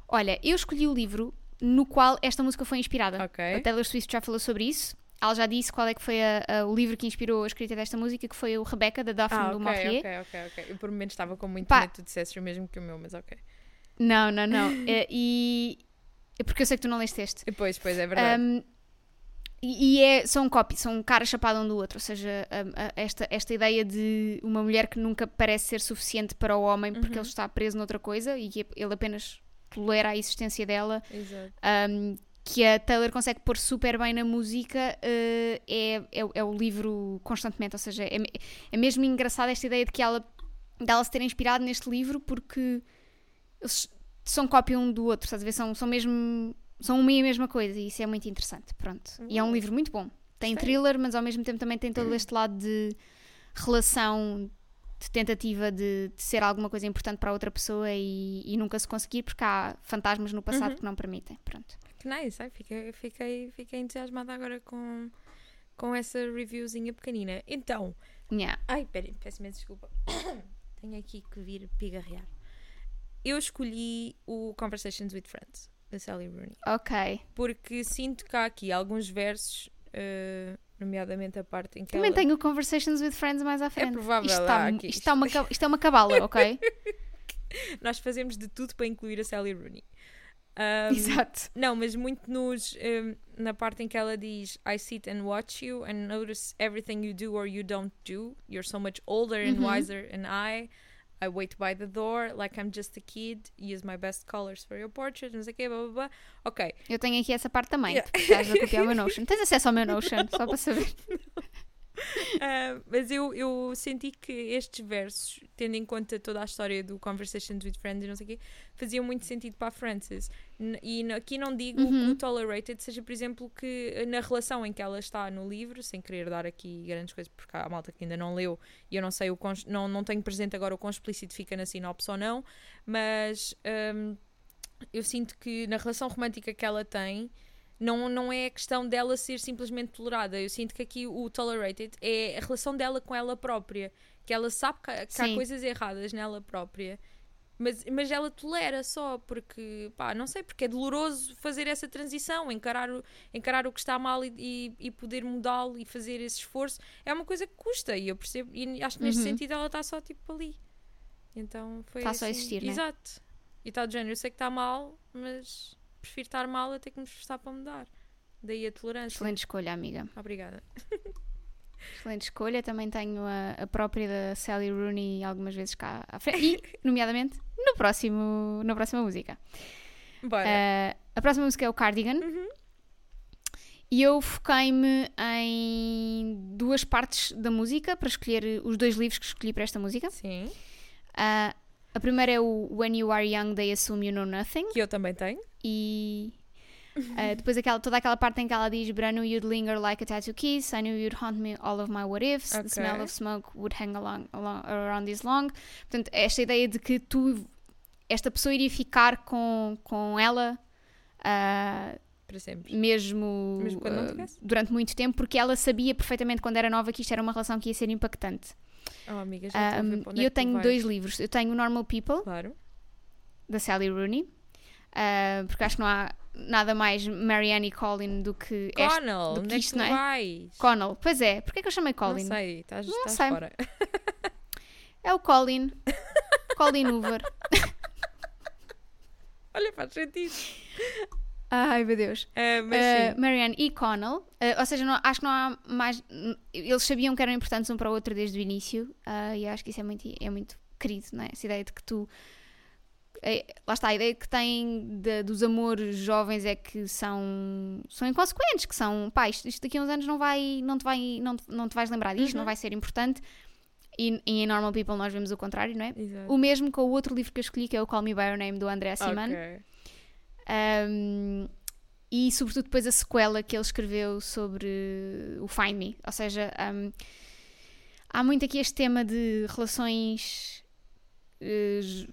Olha, eu escolhi o livro no qual esta música foi inspirada. Ok. A Taylor Swift já falou sobre isso. Ela já disse qual é que foi a- a- o livro que inspirou a escrita desta música, que foi o Rebecca, da Daphne Ah, do ok, Maurier. ok, ok, ok. Eu por momentos estava com muito Pá. medo que tu dissesses o mesmo que o meu, mas ok. Não, não, não. É, *laughs* e... Porque eu sei que tu não leste este. Depois, pois, é verdade. Um, e e é, são copy, são um cara chapado um do outro, ou seja, um, a- esta, esta ideia de uma mulher que nunca parece ser suficiente para o homem porque Uhum. ele está preso noutra coisa e que ele apenas tolera a existência dela, Exato. um, que a Taylor consegue pôr super bem na música, uh, é, é, é o livro constantemente, ou seja, é, é mesmo engraçada esta ideia de que ela, dela se ter inspirado neste livro porque eles são cópia um do outro, estás a ver? São, são mesmo. São uma e a mesma coisa e isso é muito interessante. Pronto. E é um Uau. livro muito bom. Tem thriller, mas ao mesmo tempo também tem todo este lado de relação, de tentativa de, de ser alguma coisa importante para outra pessoa e, e nunca se conseguir porque há fantasmas no passado Uhum. que não permitem. Pronto. Que nice, ai, fiquei, fiquei, fiquei entusiasmada agora com, com essa reviewzinha pequenina. Então, Yeah. ai, peraí, peço imensa desculpa. *coughs* Tenho aqui que vir pigarrear. Eu escolhi o Conversations with Friends, da Sally Rooney. Ok. porque sinto que há aqui alguns versos, eh, nomeadamente a parte em que Também ela... tenho Conversations with Friends mais à frente. provável, Isto, está, aqui. isto, está uma, isto é uma cabala, *laughs* ok? Nós fazemos de tudo para incluir a Sally Rooney. *laughs* Ahm, Exato. Não, mas muito nos, ahm, na parte em que ela diz I sit and watch you and notice everything you do or you don't do. You're so much older and Uhum. wiser than I. I wait by the door like I'm just a kid. Use my best colors for your portrait. Não sei o quê, blá blá blá. Ok, Eu tenho aqui essa parte também. Yeah. Estás a copiar o meu Notion. Tens acesso ao meu Notion, só para saber. *laughs* *laughs* Ah, mas eu, eu senti que estes versos, tendo em conta toda a história do Conversations with Friends e não sei o quê, faziam muito sentido para a Frances. N- E aqui não digo que Uhum. o Tolerated seja, por exemplo, que eh, na relação em que ela está no livro, sem querer dar aqui grandes coisas, porque há malta que ainda não leu e eu não sei o não, não tenho presente agora o quão explícito fica na sinopse ou não, mas hum, eu sinto que na relação romântica que ela tem, não, não é a questão dela ser simplesmente tolerada. Eu sinto que aqui o tolerated é a relação dela com ela própria. Que ela sabe que, há- que há coisas erradas nela própria. Mas, mas ela tolera só, porque, pá, não sei, porque é doloroso fazer essa transição, encarar o, encarar o que está mal e, e, e poder mudá-lo e fazer esse esforço. É uma coisa que custa e eu percebo, e acho que neste Uhum. sentido ela está só tipo ali. Então foi Está só a assim- existir, né? Exato. E está do género, eu sei que está mal, mas prefiro estar mal a ter que me esforçar para mudar. Daí a tolerância. Excelente escolha, amiga. Obrigada. Excelente escolha. Também tenho a, a própria da Sally Rooney algumas vezes cá à frente. E, *laughs* nomeadamente, no próximo, na próxima música. Bora. Ah, a próxima música é o Cardigan. Uhum. E eu foquei-me em duas partes da música para escolher os dois livros que escolhi para esta música. Sim. Ah, a primeira é o When You Are Young, They Assume You Know Nothing. Que eu também tenho. E ah, depois aquela, toda aquela parte em que ela diz But I knew you'd linger like a tattoo kiss I knew you'd haunt me all of my what ifs The Ok. smell of smoke would hang along, along, around this long Portanto, esta ideia de que tu esta pessoa iria ficar com, com ela ah, Para sempre. mesmo, Mesmo ah, tivesse? durante muito tempo, porque ela sabia perfeitamente quando era nova que isto era uma relação que ia ser impactante. Oh, amiga, já Um, para onde e é eu tenho dois livros. Eu tenho o Normal People, Claro. da Sally Rooney, ah, porque acho que não há nada mais Marianne e Colin do que este. Connell, do que onde é que isto, não é? vais? Connell. Pois é, porque é que eu chamei Colin? Não sei, estás, Não estás sei. fora. *laughs* É o Colin. *laughs* Colin Hoover. *laughs* Olha, faz sentido. Ai, meu Deus. Uh. Marianne e Connell. Uh, ou seja, não- acho que não há mais. Eles sabiam que eram importantes um para o outro desde o início. uh, e acho que isso é muito, é muito querido, não é? Essa ideia de que tu. É- lá está, a ideia que têm de- dos amores jovens é que são, são inconsequentes, que são pá, isto, isto daqui a uns anos não, vai, não, te, vai, não, te- não te vais lembrar disto, Uhum. não vai ser importante. E, e em Normal People nós vemos o contrário, não é? Exato. O mesmo com o outro livro que eu escolhi, que é o Call Me By Your Name, do André Simon. Ok. Um, e sobretudo depois a sequela que ele escreveu sobre o Find Me. Ou seja, um, há muito aqui este tema de relações j-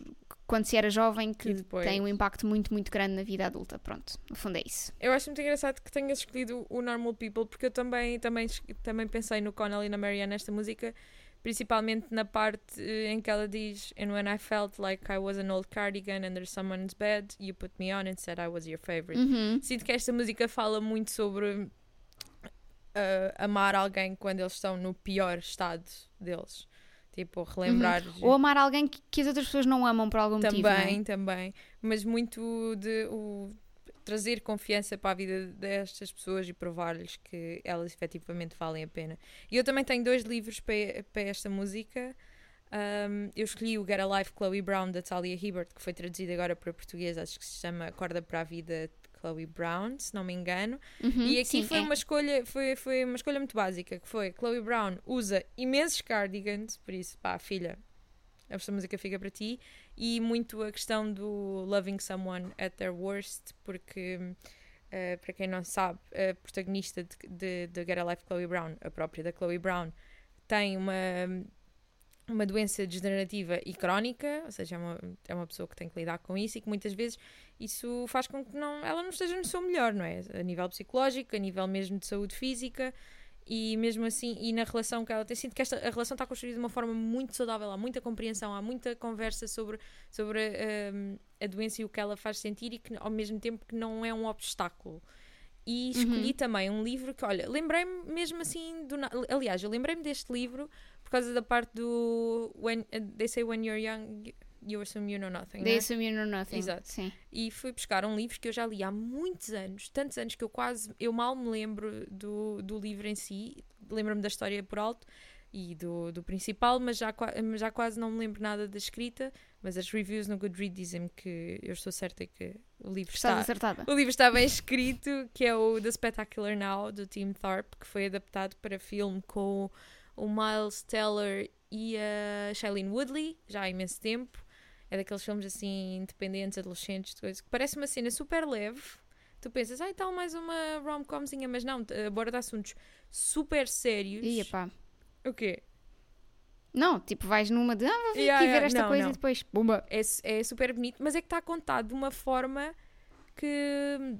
quando se era jovem que depois? tem um impacto muito, muito grande na vida adulta. Pronto, no fundo é isso. Eu acho muito engraçado que tenhas escolhido o Normal People, porque eu também, também, também pensei no Connell e na Marianne nesta música, principalmente na parte eh, em que ela diz And when I felt like I was an old cardigan under someone's bed, you put me on and said I was your favorite. Uhum. Sinto que esta música fala muito sobre eh, amar alguém quando eles estão no pior estado deles. Tipo, relembrar. Ou amar alguém que, que as outras pessoas não amam por algum motivo. não é? Também, também. Mas muito de o, trazer confiança para a vida destas pessoas e provar-lhes que elas efetivamente valem a pena. E eu também tenho dois livros para, para esta música. Um, eu escolhi o Get Alive Chloe Brown da Talia Hibbert, que foi traduzido agora para português, acho que se chama Acorda para a Vida Chloe Brown, se não me engano. Uhum, E aqui sim, foi é. uma escolha, foi, foi uma escolha muito básica, que foi Chloe Brown usa imensos cardigans, por isso, pá, filha, esta música fica para ti, e muito a questão do loving someone at their worst, porque eh, para quem não sabe, a protagonista de, de, de Get a Life Chloe Brown, a própria da Chloe Brown, tem uma uma doença degenerativa e crónica, ou seja, é uma, é uma pessoa que tem que lidar com isso e que muitas vezes isso faz com que não, ela não esteja no seu melhor, não é? A nível psicológico, a nível mesmo de saúde física e mesmo assim, e na relação que ela tem, sinto que esta, a relação está construída de uma forma muito saudável, há muita compreensão, há muita conversa sobre, sobre hum, a doença e o que ela faz sentir e que ao mesmo tempo que não é um obstáculo. E escolhi também um livro que, olha, lembrei-me mesmo assim do. Aliás, eu lembrei-me deste livro por causa da parte do. When, uh, they say when you're young, you assume you know nothing. They né? assume you know nothing. Exato. Sim. E fui buscar um livro que eu já li há muitos anos, tantos anos que eu quase. Eu mal me lembro do, do livro em si, lembro-me da história por alto e do, do principal, mas já, já quase não me lembro nada da escrita. Mas as reviews no Goodreads dizem-me que eu estou certa que o livro Estás está. acertada. O livro está bem escrito, que é o The Spectacular Now, do Tim Thorpe, que foi adaptado para filme com o Miles Teller e a Shailene Woodley, já há imenso tempo. É daqueles filmes assim, independentes, adolescentes, coisas, que parece uma cena super leve. Tu pensas, ai, tal, mais uma rom-comzinha, mas não, aborda assuntos super sérios. Ia pá. O quê? Não, tipo, vais numa de, ah, vou vir Yeah, aqui ver esta não, coisa não. e depois, bomba. é, é super bonito, mas é que está contado de uma forma que.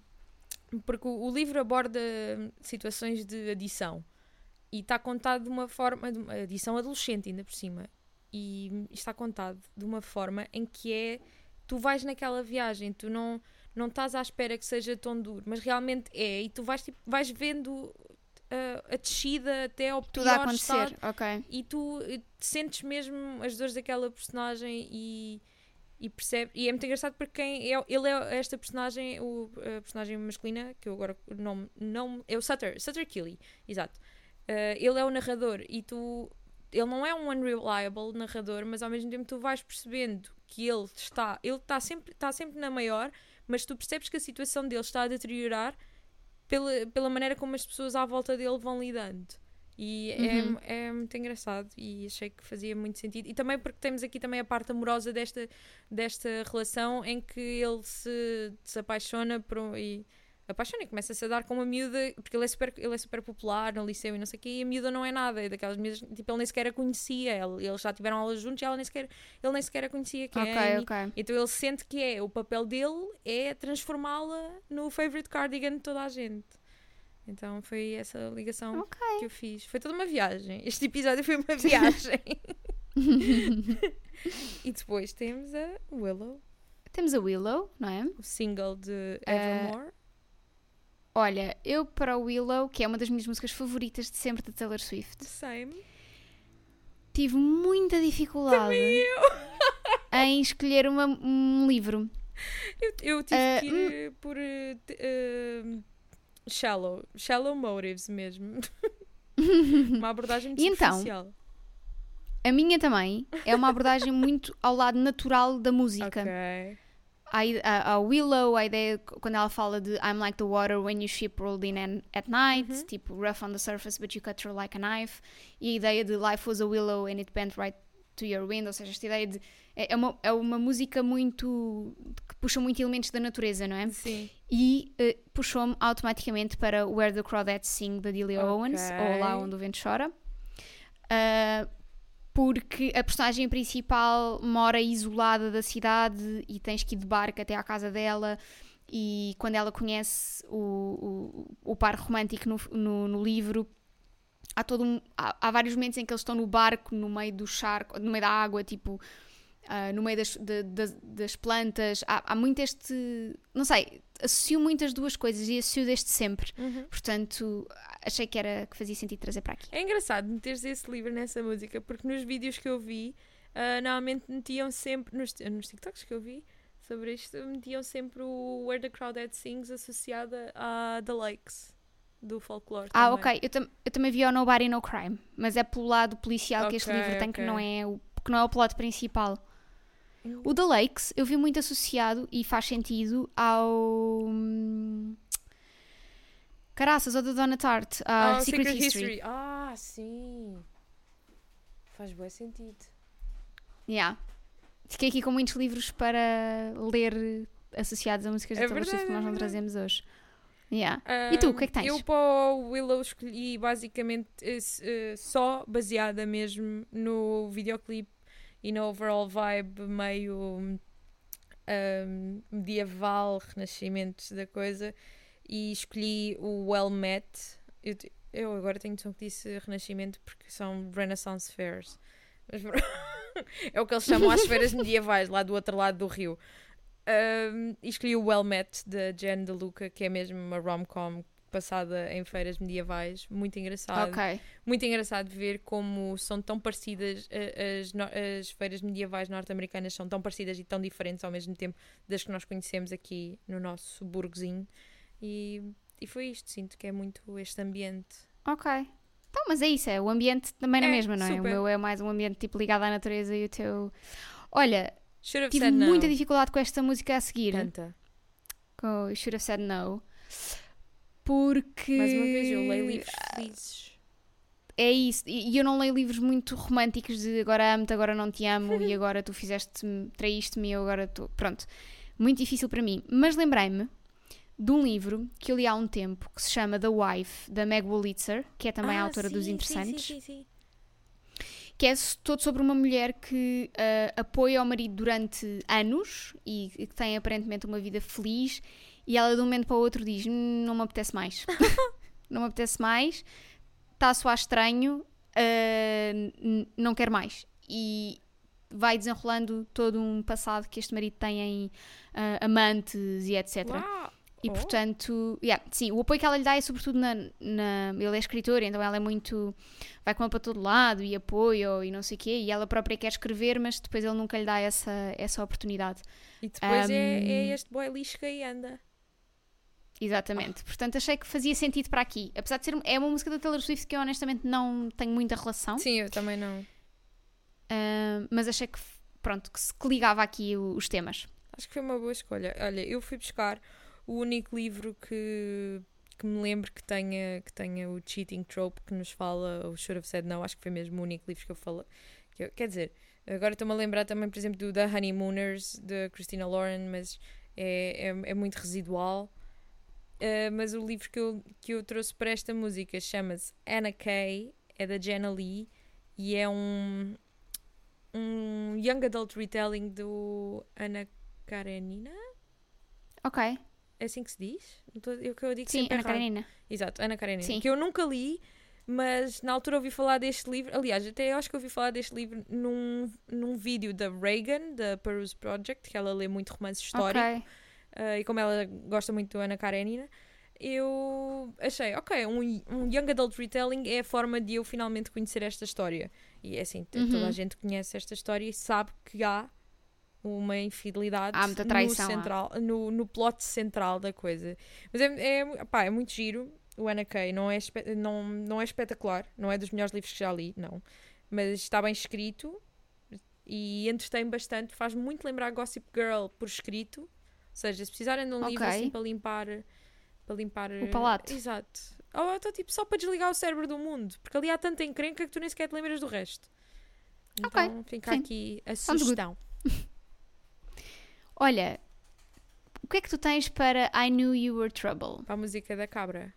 Porque o, o livro aborda situações de adição e está contado de uma forma. De uma adição adolescente, ainda por cima. E está contado de uma forma em que é. Tu vais naquela viagem, tu não, não estás à espera que seja tão duro, mas realmente é, e tu vais, tipo, vais vendo ah, a descida até ao Tudo a pior acontecer, estado ok. e tu sentes mesmo as dores daquela personagem e, e percebes. E é muito engraçado porque quem é, ele é esta personagem, o, a personagem masculina, que eu agora o nome não. É o Sutter, Sutter Killy, exato. Eh, ele é o narrador e tu. Ele não é um unreliable narrador, mas ao mesmo tempo tu vais percebendo que ele está. Ele está sempre, está sempre na maior, mas tu percebes que a situação dele está a deteriorar pela, pela maneira como as pessoas à volta dele vão lidando. E Uhum. é, é muito engraçado e achei que fazia muito sentido. E também porque temos aqui também a parte amorosa desta, desta relação em que ele se, se apaixona por um, e apaixona e começa-se a dar com uma miúda, porque ele é super, ele é super popular no liceu e não sei o quê, e a miúda não é nada, é daquelas miúdas, tipo, ele nem sequer a conhecia, ele, eles já tiveram aulas juntos e ela nem sequer, ele nem sequer a conhecia, que é a Ok, Amy. ok. Então ele sente que é, o papel dele é transformá-la no favorite cardigan de toda a gente. Então foi essa ligação Ok. que eu fiz. Foi toda uma viagem. Este episódio foi uma *laughs* viagem. *laughs* e depois temos a Willow, Temos a Willow, não é? o single de Eh, Evermore. Olha, eu para a Willow, que é uma das minhas músicas favoritas de sempre de Taylor Swift, Same. tive muita dificuldade Eu, *laughs* em escolher uma- um livro. eu, eu tive Eh, que ir por eh, t- eh, shallow, shallow motives mesmo. *laughs* uma abordagem muito então? A minha também é uma abordagem muito ao lado natural da música. Ok. A, a, Willow, a ideia quando ela fala de I'm like the water when you ship rolled in an- at night, Uhum. tipo rough on the surface but you cut through like a knife, e a ideia de life was a willow and it bent right to your wind, ou seja, esta ideia de. É é uma, é uma música muito. que puxa muito elementos da natureza, não é? Sim. E eh, puxou-me automaticamente para Where the Crawdads Sing da Delia Ok. Owens, ou Lá Onde o Vento Chora. Ah, porque a personagem principal mora isolada da cidade e tens que ir de barco até à casa dela. E quando ela conhece o, o, o par romântico no, no, no livro, há, todo um, há, há vários momentos em que eles estão no barco, no meio do charco, no meio da água, tipo, ah, no meio das, de- das, das plantas. Há, há muito este. Não sei, associo muitas duas coisas e associo desde sempre. Uhum. Portanto, achei que era que fazia sentido trazer para aqui. É engraçado meteres esse livro nessa música, porque nos vídeos que eu vi, ah, normalmente metiam sempre, nos, nos TikToks que eu vi sobre isto, metiam sempre o Where the Crawdad Sings associada a The Lakes, do folclore. Ah, também. ok. Eu, tam- eu também vi o Nobody No Crime, mas é pelo lado policial que este livro tem, que não é o, que não é o plot principal. O The Lakes eu vi muito associado e faz sentido ao. hum, Caraças, ou da Donna Tartt, a Ah, Secret, History. Ah, sim. Faz bom sentido. Yeah. Fiquei aqui com muitos livros para ler associados a músicas É da Taylor Swift que nós é não trazemos hoje. Yeah. E tu, o que é que tens? Eu para o Willow escolhi basicamente esse, eh, só baseada mesmo no videoclipe e na overall vibe meio ahm, medieval, renascimento da coisa. E escolhi o Well Met. Eu, eu agora tenho noção que disse renascimento porque são Renaissance Fairs. Mas *laughs* é o que eles chamam as feiras *laughs* medievais, lá do outro lado do rio. Um, e escolhi o Well Met da Jen DeLuca, que é mesmo uma rom-com passada em feiras medievais, muito engraçado. Ok. Muito engraçado ver como são tão parecidas eh, as, as feiras medievais norte-americanas são tão parecidas e tão diferentes ao mesmo tempo das que nós conhecemos aqui no nosso burgozinho. E, e foi isto, sinto que é muito este ambiente. Ok. Então, mas é isso, é o ambiente também na É, mesma, não é? O super. meu é mais um ambiente tipo ligado à natureza e o teu. Olha, tive no. muita dificuldade com esta música a seguir, Tanta. com o Should Have Said No, porque. Mais uma vez, eu leio livros felizes. É isso, e eu não leio livros muito românticos de agora amo-te, agora não te amo e *laughs* agora tu fizeste-me, traíste-me e eu agora tu. Pronto. Muito difícil para mim. Mas lembrei-me de um livro que eu li há um tempo que se chama The Wife, da Meg Wolitzer, que é também a Ah, autora dos sim, sim, Interessantes. Sim, sim, sim. que é todo sobre uma mulher que ah, apoia o marido durante anos e que tem aparentemente uma vida feliz e ela de um momento para o outro diz "Hum, não me apetece mais *laughs* *laughs* não me apetece mais está a soar estranho n- não quero mais e vai desenrolando todo um passado que este marido tem em ah, amantes e etc Uau! e Oh. portanto, yeah, sim, o apoio que ela lhe dá é sobretudo na, na- Ele é escritor, então ela é muito. vai com ele para todo lado e apoio e não sei o quê, e ela própria quer escrever, mas depois ele nunca lhe dá essa, essa oportunidade. E depois é, Um, é este boy lixo que aí anda. Exatamente. Portanto, achei que fazia sentido para aqui. Apesar de ser. É uma música da Taylor Swift que eu honestamente não tenho muita relação, Sim, eu também não. ah, mas achei que. Pronto, que se que ligava aqui os temas. Acho que foi uma boa escolha. Olha, eu fui buscar o único livro que, que me lembro que tenha, que tenha o cheating trope que nos fala, o Should Have Said No. Acho que foi mesmo o único livro que eu falo. Que eu- quer dizer, agora estou-me a lembrar também, por exemplo, do The Honeymooners, de Christina Lauren, mas é, é, é muito residual. Uh, mas o livro que eu, que eu trouxe para esta música chama-se Anna Kay, é da Jenna Lee e é um, um young adult retelling do Ana Karenina. Ok. É assim que se diz? Eu, eu digo Sim, Ana errado. Karenina. Exato, Ana Karenina. Sim. Que eu nunca li, mas na altura ouvi falar deste livro. Aliás, até eu acho que ouvi falar deste livro num, num vídeo da Reagan, da Peruse Project, que ela lê muito romance histórico. Ok. Uh, e como ela gosta muito do Ana Karenina, eu achei, ok, um, um Young Adult Retelling é a forma de eu finalmente conhecer esta história. E é assim, Uhum. toda a gente conhece esta história e sabe que há uma infidelidade Há muita traição, há. no, central, no, no plot central da coisa. Mas é, é, pá, é muito giro. O Anna Kay não é, não, não é espetacular, não é dos melhores livros que já li, não. Mas está bem escrito e entretém bastante. Faz muito lembrar Gossip Girl por escrito. Ou seja, se precisarem de um livro Ok. assim para limpar, para limpar O palato. Exato. Ou então, tipo, só para desligar o cérebro do mundo, porque ali há tanta encrenca que tu nem sequer te lembras do resto. Então fica sim. aqui a sugestão. *laughs* Olha, o que é que tu tens para I Knew You Were Trouble? Para a música da cabra.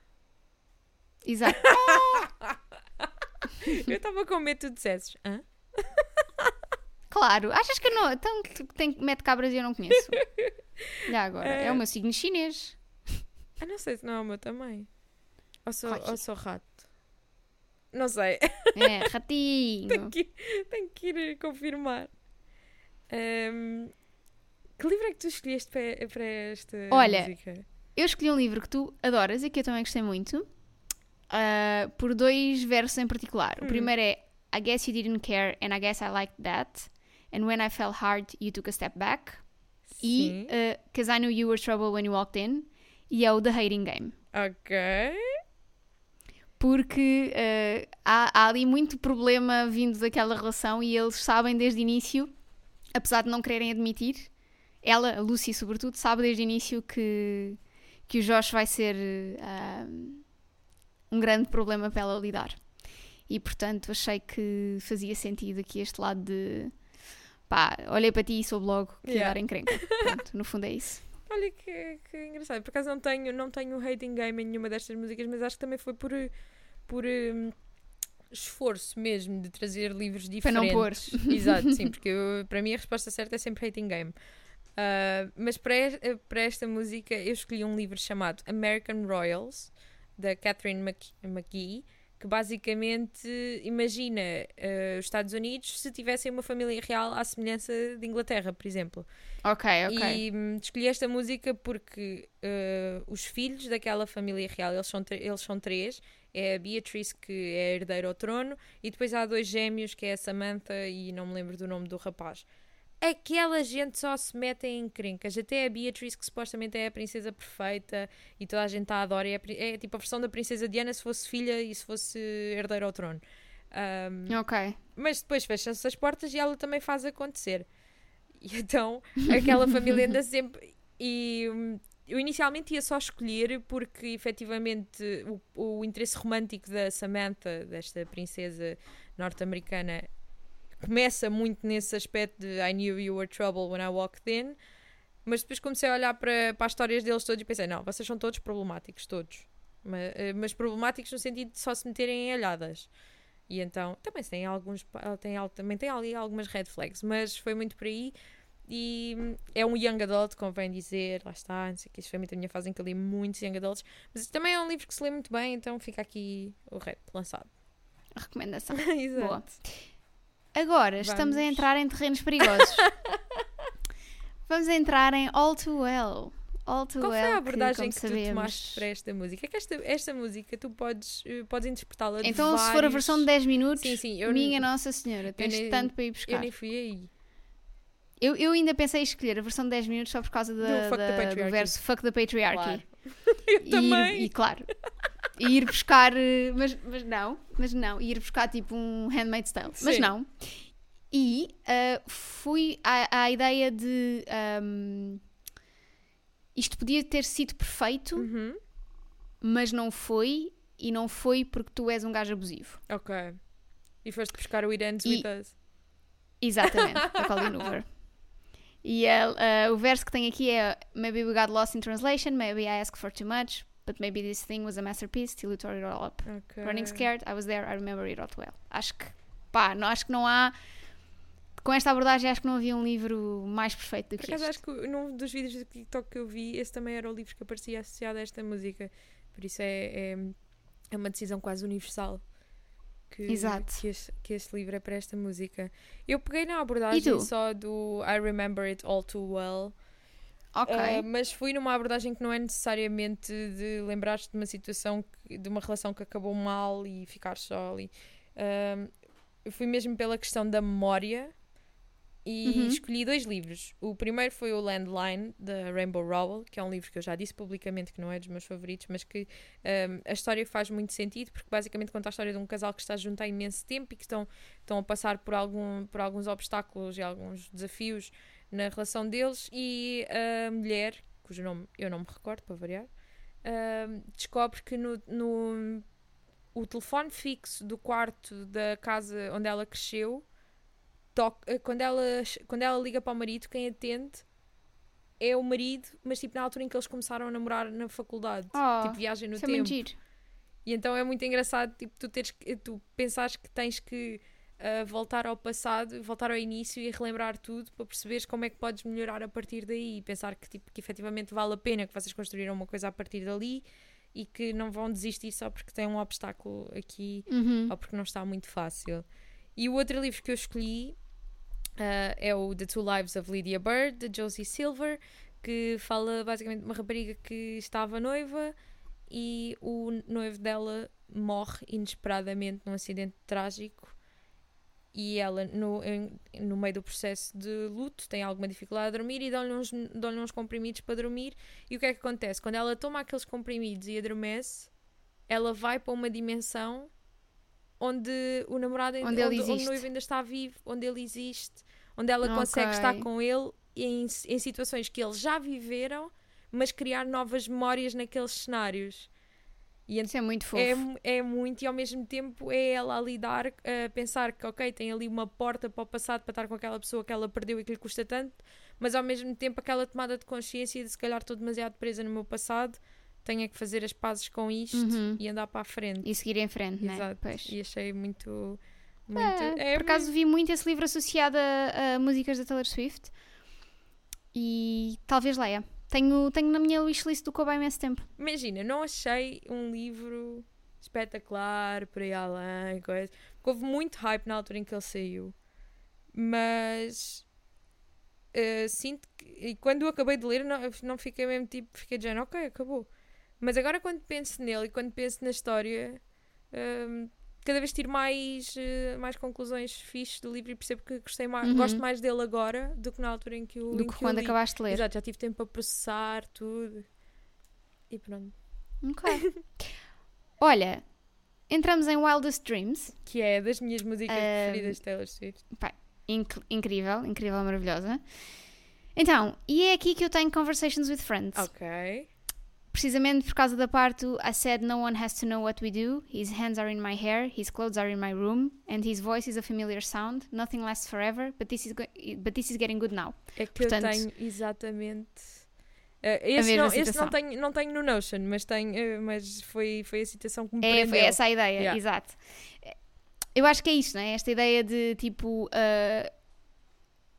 Exato. *laughs* Eu estava com medo que tu dissesses. Hã? Claro. Achas que eu não. Então, tem, mete cabras e eu não conheço. *laughs* Já agora. É, É. o meu signo chinês. Ah, não sei se não é o meu também. Ou sou, ou sou rato. Não sei. É, *laughs* ratinho. tenho, que, tenho que ir confirmar. Ahm, que livro é que tu escolheste para, para esta Olha, música? Eu escolhi um livro que tu adoras e que eu também gostei muito. ah, por dois versos em particular. O Hum. primeiro é I guess you didn't care and I guess I liked that. And when I fell hard, you took a step back. Sim. E Because I knew you were trouble when you walked in. E é o The Hating Game. Ok. Porque eh, há, há ali muito problema vindo daquela relação e eles sabem desde o início, apesar de não quererem admitir, ela, a Lucy sobretudo, sabe desde o início que, que o Josh vai ser ah, um grande problema para ela lidar. E portanto achei que fazia sentido aqui este lado de pá, olhei para ti e soube logo que ia Yeah. dar encrenca. Pronto, no fundo é isso. *laughs* Olha que, que engraçado. Por acaso não tenho, não tenho hating game em nenhuma destas músicas, mas acho que também foi por, por hum, esforço mesmo de trazer livros Para não diferentes. pôr. *laughs* Exato, sim, *laughs* porque eu- para mim a resposta certa é sempre hating game. Ah, mas para, para esta música eu escolhi um livro chamado American Royals, da Catherine Mc- McGee, que basicamente imagina ah, os Estados Unidos se tivessem uma família real à semelhança de Inglaterra, por exemplo. Ok, ok. E hum, escolhi esta música porque uh, os filhos daquela família real, eles são, eles são três. É a Beatrice, que é a herdeira ao trono, e depois há dois gêmeos, que é a Samantha e não me lembro do nome do rapaz. Aquela gente só se mete em encrencas. Até a Beatrice, que supostamente é a princesa perfeita e toda a gente a adora, é, é tipo a versão da princesa Diana se fosse filha e se fosse herdeira ao trono. Um, Ok. mas depois fecham-se as portas e ela também faz acontecer. E *laughs* então aquela família anda sempre. E hum, eu inicialmente ia só escolher porque efetivamente o, o interesse romântico da Samantha, desta princesa norte-americana, começa muito nesse aspecto de I knew you were trouble when I walked in. Mas depois comecei a olhar para, para as histórias deles todos e pensei: não, vocês são todos problemáticos, todos. Mas, mas problemáticos no sentido de só se meterem em alhadas. E então, também tem alguns, tem, também tem ali algumas red flags, mas foi muito por aí. E hum, é um young adult, convém dizer, lá está, não sei o que, isso foi muito a minha fase em que eu li muitos young adults, mas também é um livro que se lê muito bem, então fica aqui o rap lançado. Recomendação. *laughs* Exato. Boa. Agora estamos a Vamos. entrar em terrenos perigosos. *laughs* Vamos entrar em All Too Well. All Too Qual foi Well, a abordagem que, que, tu sabemos... tomaste para esta música? É que esta, esta música tu podes, eh, podes interpretá-la Então, se for a vários- versão de 10 minutos, Sim, sim, eu, minha Nossa Senhora, tens nem- tanto para ir eu buscar. nem fui aí. Eu, eu ainda pensei em escolher a versão de 10 minutos só por causa da, Do Fuck da- do verso Fuck the Patriarchy. Claro. *laughs* Eu E ir- também. E, claro, e ir buscar, eh, mas, mas não, mas não, e ir buscar tipo um handmade style, mas Sim. não. E eh, fui à, à ideia de ahm, isto podia ter sido perfeito, Uhum. mas não foi, e não foi porque tu és um gajo abusivo. Ok. E foste buscar o It Ends E- With Us. Exatamente, da Colleen Hoover. *laughs* E eh, o verso que tem aqui é Maybe we got lost in translation, maybe I asked for too much, But maybe this thing was a masterpiece till you tore it all up. Ok. Running Scared, I was there, I remember it all well. Acho que, pá, não, acho que não há. Com esta abordagem, acho que não havia um livro mais perfeito do Por que acaso este. acho que num dos vídeos do TikTok que eu vi, esse também era o livro que aparecia associado a esta música. Por isso é, é, é uma decisão quase universal. Que, Exato. Que este, que este livro é para esta música. Eu peguei na abordagem só do I Remember It All Too Well. Ok. Uh, mas fui numa abordagem que não é necessariamente de lembrar-te de uma situação, de uma relação que acabou mal e ficar só ali. Eu fui mesmo pela questão da memória e Uhum. escolhi dois livros. O primeiro foi o Landline, da Rainbow Rowell, que é um livro que eu já disse publicamente que não é dos meus favoritos, mas que um, a história faz muito sentido, porque basicamente conta a história de um casal que está junto há imenso tempo e que estão, estão a passar por, algum, por alguns obstáculos e alguns desafios na relação deles e a mulher, cujo nome eu não me recordo, para variar, ahm, descobre que no, no- o telefone fixo do quarto da casa onde ela cresceu, toca, quando, ela, quando ela liga para o marido, quem atende é o marido, mas tipo na altura em que eles começaram a namorar na faculdade, Oh, tipo viagem no é tempo. giro. E então é muito engraçado, tipo, tu, teres, que- tu pensares que tens que ah, voltar ao passado, voltar ao início e relembrar tudo para perceberes como é que podes melhorar a partir daí e pensar que, tipo, que efetivamente vale a pena que vocês construíram uma coisa a partir dali e que não vão desistir só porque tem um obstáculo aqui Uhum. ou porque não está muito fácil. E o outro livro que eu escolhi ah, é o The Two Lives of Lydia Bird, de Josie Silver, que fala basicamente de uma rapariga que estava noiva e o noivo dela morre inesperadamente num acidente trágico e ela no, em- no meio do processo de luto tem alguma dificuldade a dormir e dão-lhe uns, dão uns comprimidos para dormir e o que é que acontece? Quando ela toma aqueles comprimidos e adormece ela vai para uma dimensão onde o namorado ainda- Onde ele onde, onde o existe. noivo ainda está vivo, onde ele existe, onde ela Ok. consegue estar com ele em, em situações que eles já viveram, mas criar novas memórias naqueles cenários. E Isso é muito fofo. é, é muito, e ao mesmo tempo é ela a lidar, a pensar que, ok, tem ali uma porta para o passado para estar com aquela pessoa que ela perdeu e que lhe custa tanto, mas ao mesmo tempo aquela tomada de consciência de se calhar estou demasiado presa no meu passado, tenho é que fazer as pazes com isto Uhum. e andar para a frente. E seguir em frente, né? Exato. Pois. E achei muito. muito É, é por acaso vi muito esse livro associado a, a músicas da Taylor Swift e talvez leia. Tenho, tenho na minha wishlist do Kobe há imenso tempo. Imagina, não achei um livro espetacular, por aí além, coisa. Porque houve muito hype na altura em que ele saiu. Mas eh, sinto que. E quando eu acabei de ler, não, não fiquei mesmo tipo, fiquei de género, ok, acabou. Mas agora quando penso nele e quando penso na história, ehm, cada vez tiro mais, eh, mais conclusões fixes do livro e percebo que gostei mais, Uhum. gosto mais dele agora do que na altura em que o. Do que eu quando li. acabaste de ler. Exato, já tive tempo para processar tudo. E pronto. Ok. *laughs* Olha, entramos em Wildest Dreams. Que é das minhas músicas Ahm, preferidas de Taylor Swift. Inc- incrível, incrível, maravilhosa. Então, e é aqui que eu tenho Conversations with Friends. Ok. Precisamente por causa da parte I said no one has to know what we do. His hands are in my hair, his clothes are in my room, and his voice is a familiar sound. Nothing lasts forever, but this is, but this is getting good now. É que Portanto- eu tenho exatamente. Eh, esse não, esse não tenho, não tenho no Notion, mas, tenho, eh, mas foi, foi a citação que me É, prendeu. foi essa a ideia, Yeah. exato. Eu acho que é isto, não é? Esta ideia de tipo ah,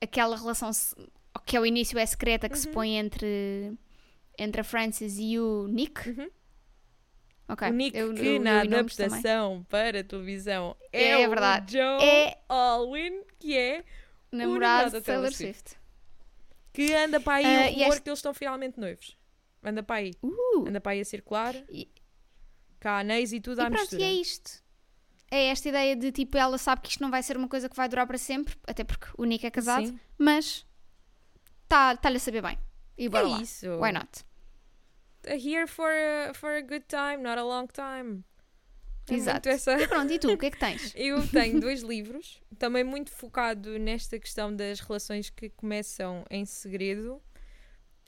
aquela relação se- que ao início é secreta que se Uhum. põe entre, entre a Frances e o Nick. Uhum. Ok. O Nick, eu- que eu- na eu adaptação para televisão é, É o verdade. Joe É Alwyn, que é namorado de da Taylor Taylor Swift. que anda para aí Ah, o rumor este- que eles estão finalmente noivos. Anda para aí. Uh, Anda para aí a circular. E- Cá anéis e tudo e à pronto, mistura. e é isto. É esta ideia de tipo, ela sabe que isto não vai ser uma coisa que vai durar para sempre, até porque o Nick é casado, Sim. mas está-lhe a saber bem. E bora é lá. isso. Why not? Here for a, for a good time, not a long time. É Exato. essa- E pronto, e tu, o que é que *laughs* tens? Eu tenho *laughs* dois livros, também muito focado nesta questão das relações que começam em segredo.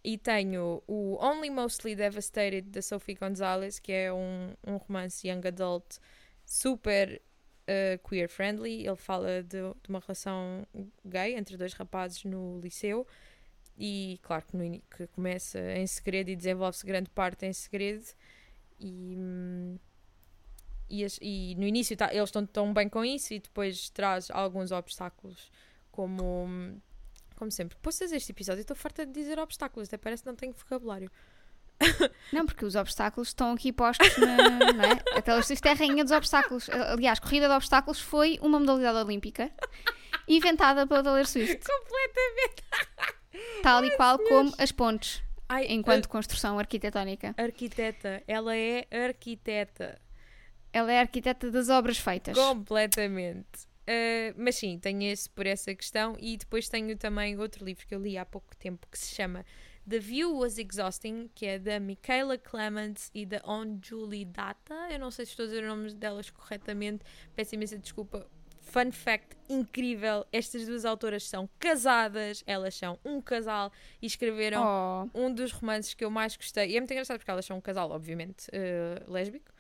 E tenho o Only Mostly Devastated da Sophie Gonzalez, que é um, um romance young adult super uh, queer friendly. Ele fala de, de uma relação gay entre dois rapazes no liceu. E claro que, no, que começa em segredo e desenvolve-se grande parte em segredo. e, e, e no início tá- eles estão tão bem com isso e depois traz alguns obstáculos como como sempre. Posso fazer este episódio? Eu Estou farta de dizer obstáculos, até parece que não tenho vocabulário. Não, porque os obstáculos estão aqui postos na. *laughs* não é? A Taylor Swift é a rainha dos obstáculos. Aliás, corrida de obstáculos foi uma modalidade olímpica inventada pela Taylor Swift. *laughs* Completamente. Tal e qual como as pontes, Ai, enquanto construção arquitetónica. arquiteta, ela é arquiteta. Ela é arquiteta das obras feitas. Completamente. Uh, mas sim, tenho esse por essa questão e depois tenho também outro livro que eu li há pouco tempo que se chama The View Was Exhausting, que é da Michaela Clements e da On Julie Data. Eu não sei se estou a dizer os nomes delas corretamente, peço imensa desculpa. Fun fact incrível: estas duas autoras são casadas, elas são um casal e escreveram Oh, um dos romances que eu mais gostei, e é muito engraçado porque elas são um casal, obviamente, eh, lésbico,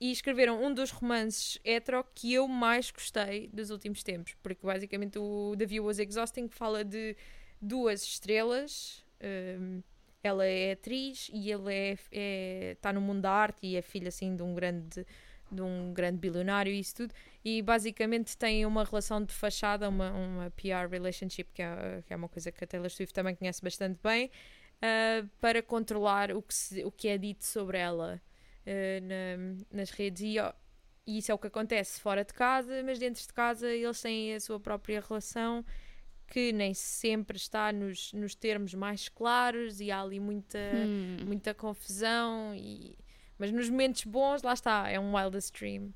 e escreveram um dos romances hetero que eu mais gostei dos últimos tempos, porque basicamente o The View Was Exhausting fala de duas estrelas, ehm, ela é atriz e ele é está no mundo da arte e é filha assim de um grande de um grande bilionário e isso tudo e basicamente têm uma relação de fachada uma, uma PR relationship que é, que é uma coisa que a Taylor Swift também conhece bastante bem uh, para controlar o que, se- o que é dito sobre ela uh, na- nas redes. E, e isso é o que acontece fora de casa, mas dentro de casa eles têm a sua própria relação que nem sempre está nos, nos termos mais claros e há ali muita, hum. muita confusão. E, mas nos momentos bons, lá está, é um Wildest Dream.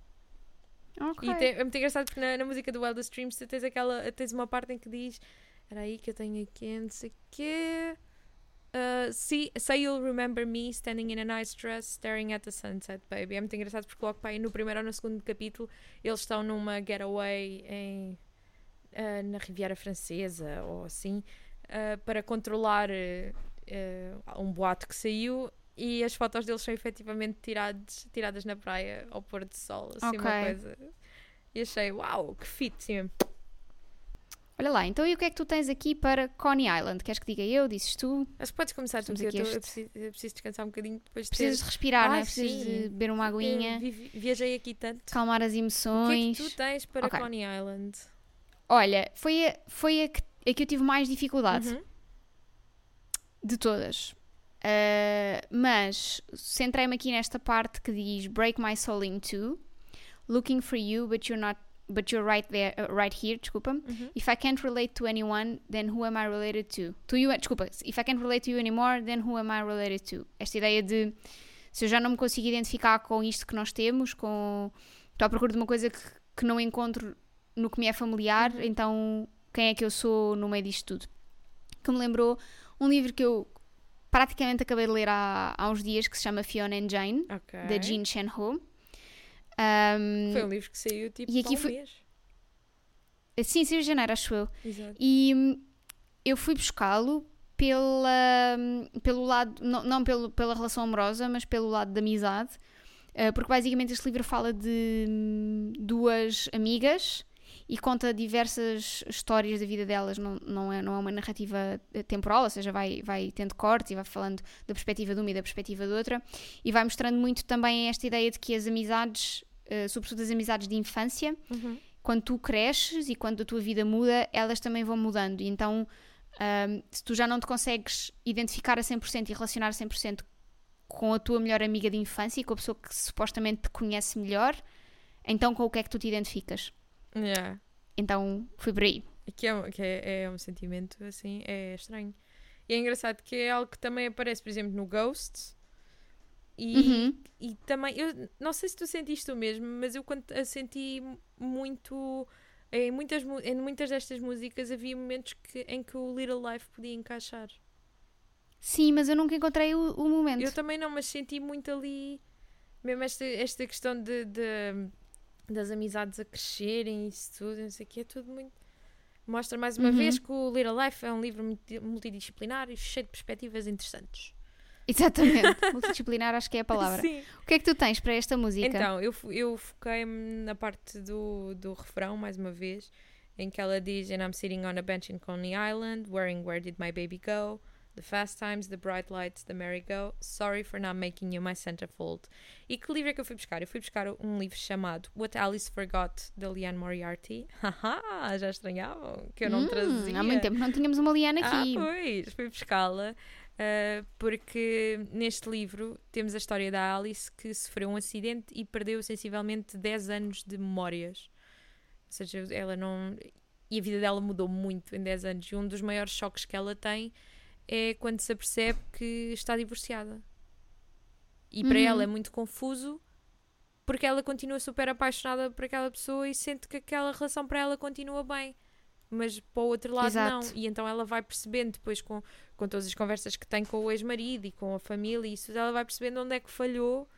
Ok. E tem- é muito engraçado porque na, na música do Wildest Dreams tu tens, aquela, tens uma parte em que diz Era aí que eu tenho aqui, não sei o quê. Uh, see, say you'll remember me standing in a nice dress staring at the sunset, baby. É muito engraçado porque logo aí no primeiro ou no segundo capítulo eles estão numa getaway em, uh, na Riviera Francesa ou assim uh, para controlar um boato que saiu e as fotos deles são efetivamente tiradas, tiradas na praia ao pôr do sol, assim uma Ok. coisa. E achei, uau, que fit, sim. Olha lá, então e o que é que tu tens aqui para Coney Island? Queres que diga eu? Dizes tu? Acho que podes começar tu, eu, aqui eu este. preciso, eu preciso descansar um bocadinho depois de Precisas ter... de respirar, não Ah, é? Precisas sim. de beber uma aguinha, Eu vi- viajei aqui tanto. calmar as O que é emoções. que tu tens para Ok. Coney Island? Olha, foi, a, foi a, que, a que eu tive mais dificuldade Uhum. de todas. Ah, mas centrei-me aqui nesta parte que diz Break my soul in two, looking for you, but you're not, but you're right there, uh, right here. Desculpa. Uhum. If I can't relate to anyone, then who am I related to? To you, desculpa. If I can't relate to you anymore, then who am I related to? Esta ideia de se eu já não me consigo identificar com isto que nós temos, com estou à procura de uma coisa que, que não encontro no que me é familiar, Uhum. então quem é que eu sou no meio disto tudo? Que me lembrou um livro que eu praticamente acabei de ler há, há uns dias que se chama Fiona and Jane, Ok. da Jean Shen-ho. Um, Foi um livro que saiu tipo E aqui foi- mês. Sim, saiu em janeiro, acho eu. Exato. E hum, eu fui buscá-lo pela, hum, pelo lado, não, não pelo, pela relação amorosa, mas pelo lado da amizade, Uh, porque basicamente este livro fala de hum, duas amigas e conta diversas histórias da vida delas, não, não, é, não é uma narrativa eh, temporal, ou seja, vai, vai tendo cortes e vai falando da perspectiva de uma e da perspectiva de outra, e vai mostrando muito também esta ideia de que as amizades, uh, sobretudo as amizades de infância, Uhum. quando tu cresces e quando a tua vida muda, elas também vão mudando. E então, se tu já não te consegues identificar a 100% e relacionar a 100% com a tua melhor amiga de infância e com a pessoa que supostamente te conhece melhor, então com o que é que tu te identificas? Yeah. Então, fui por aí. Que, é, um- que é, é um sentimento assim, é estranho. E é engraçado que é algo que também aparece, por exemplo, no Ghost. E, Uhum. e também, eu não sei se tu sentiste o mesmo, mas eu quando a senti muito. Em muitas, mu- em muitas destas músicas havia momentos que, em que o Little Life podia encaixar. Sim, mas eu nunca encontrei o, o momento. Eu também não, mas senti muito ali. Mesmo esta, esta questão de, de- das amizades a crescerem e isso tudo, não sei o que, é tudo muito. Mostra mais uma Uhum. vez que o Little Life é um livro multi- multidisciplinar e cheio de perspectivas interessantes. Exatamente. *laughs* Multidisciplinar acho que é a palavra. Sim. O que é que tu tens para esta música? Então, eu, eu foquei-me na parte do, do refrão, mais uma vez, em que ela diz: And I'm sitting on a bench in Coney Island, wearing Where Did My Baby Go? The Fast Times, The Bright Lights, The Merry-Go, Sorry for Not Making You My Centerfold. E que livro é que eu fui buscar? Eu fui buscar um livro chamado What Alice Forgot, da Leanne Moriarty. *laughs* Haha, já estranhavam que eu não Hum, trazia. Há muito tempo não tínhamos uma Liana aqui. Ah, pois, fui buscá-la. uh, porque neste livro temos a história da Alice que sofreu um acidente e perdeu sensivelmente 10 anos de memórias. Ou seja, ela não. E a vida dela mudou muito em 10 anos. E um dos maiores choques que ela tem é quando se apercebe que está divorciada. E para Uhum. ela é muito confuso porque ela continua super apaixonada por aquela pessoa e sente que aquela relação para ela continua bem. Mas para o outro lado Exato. não. E então ela vai percebendo depois com, com todas as conversas que tem com o ex-marido e com a família, e isso ela vai percebendo onde é que falhou.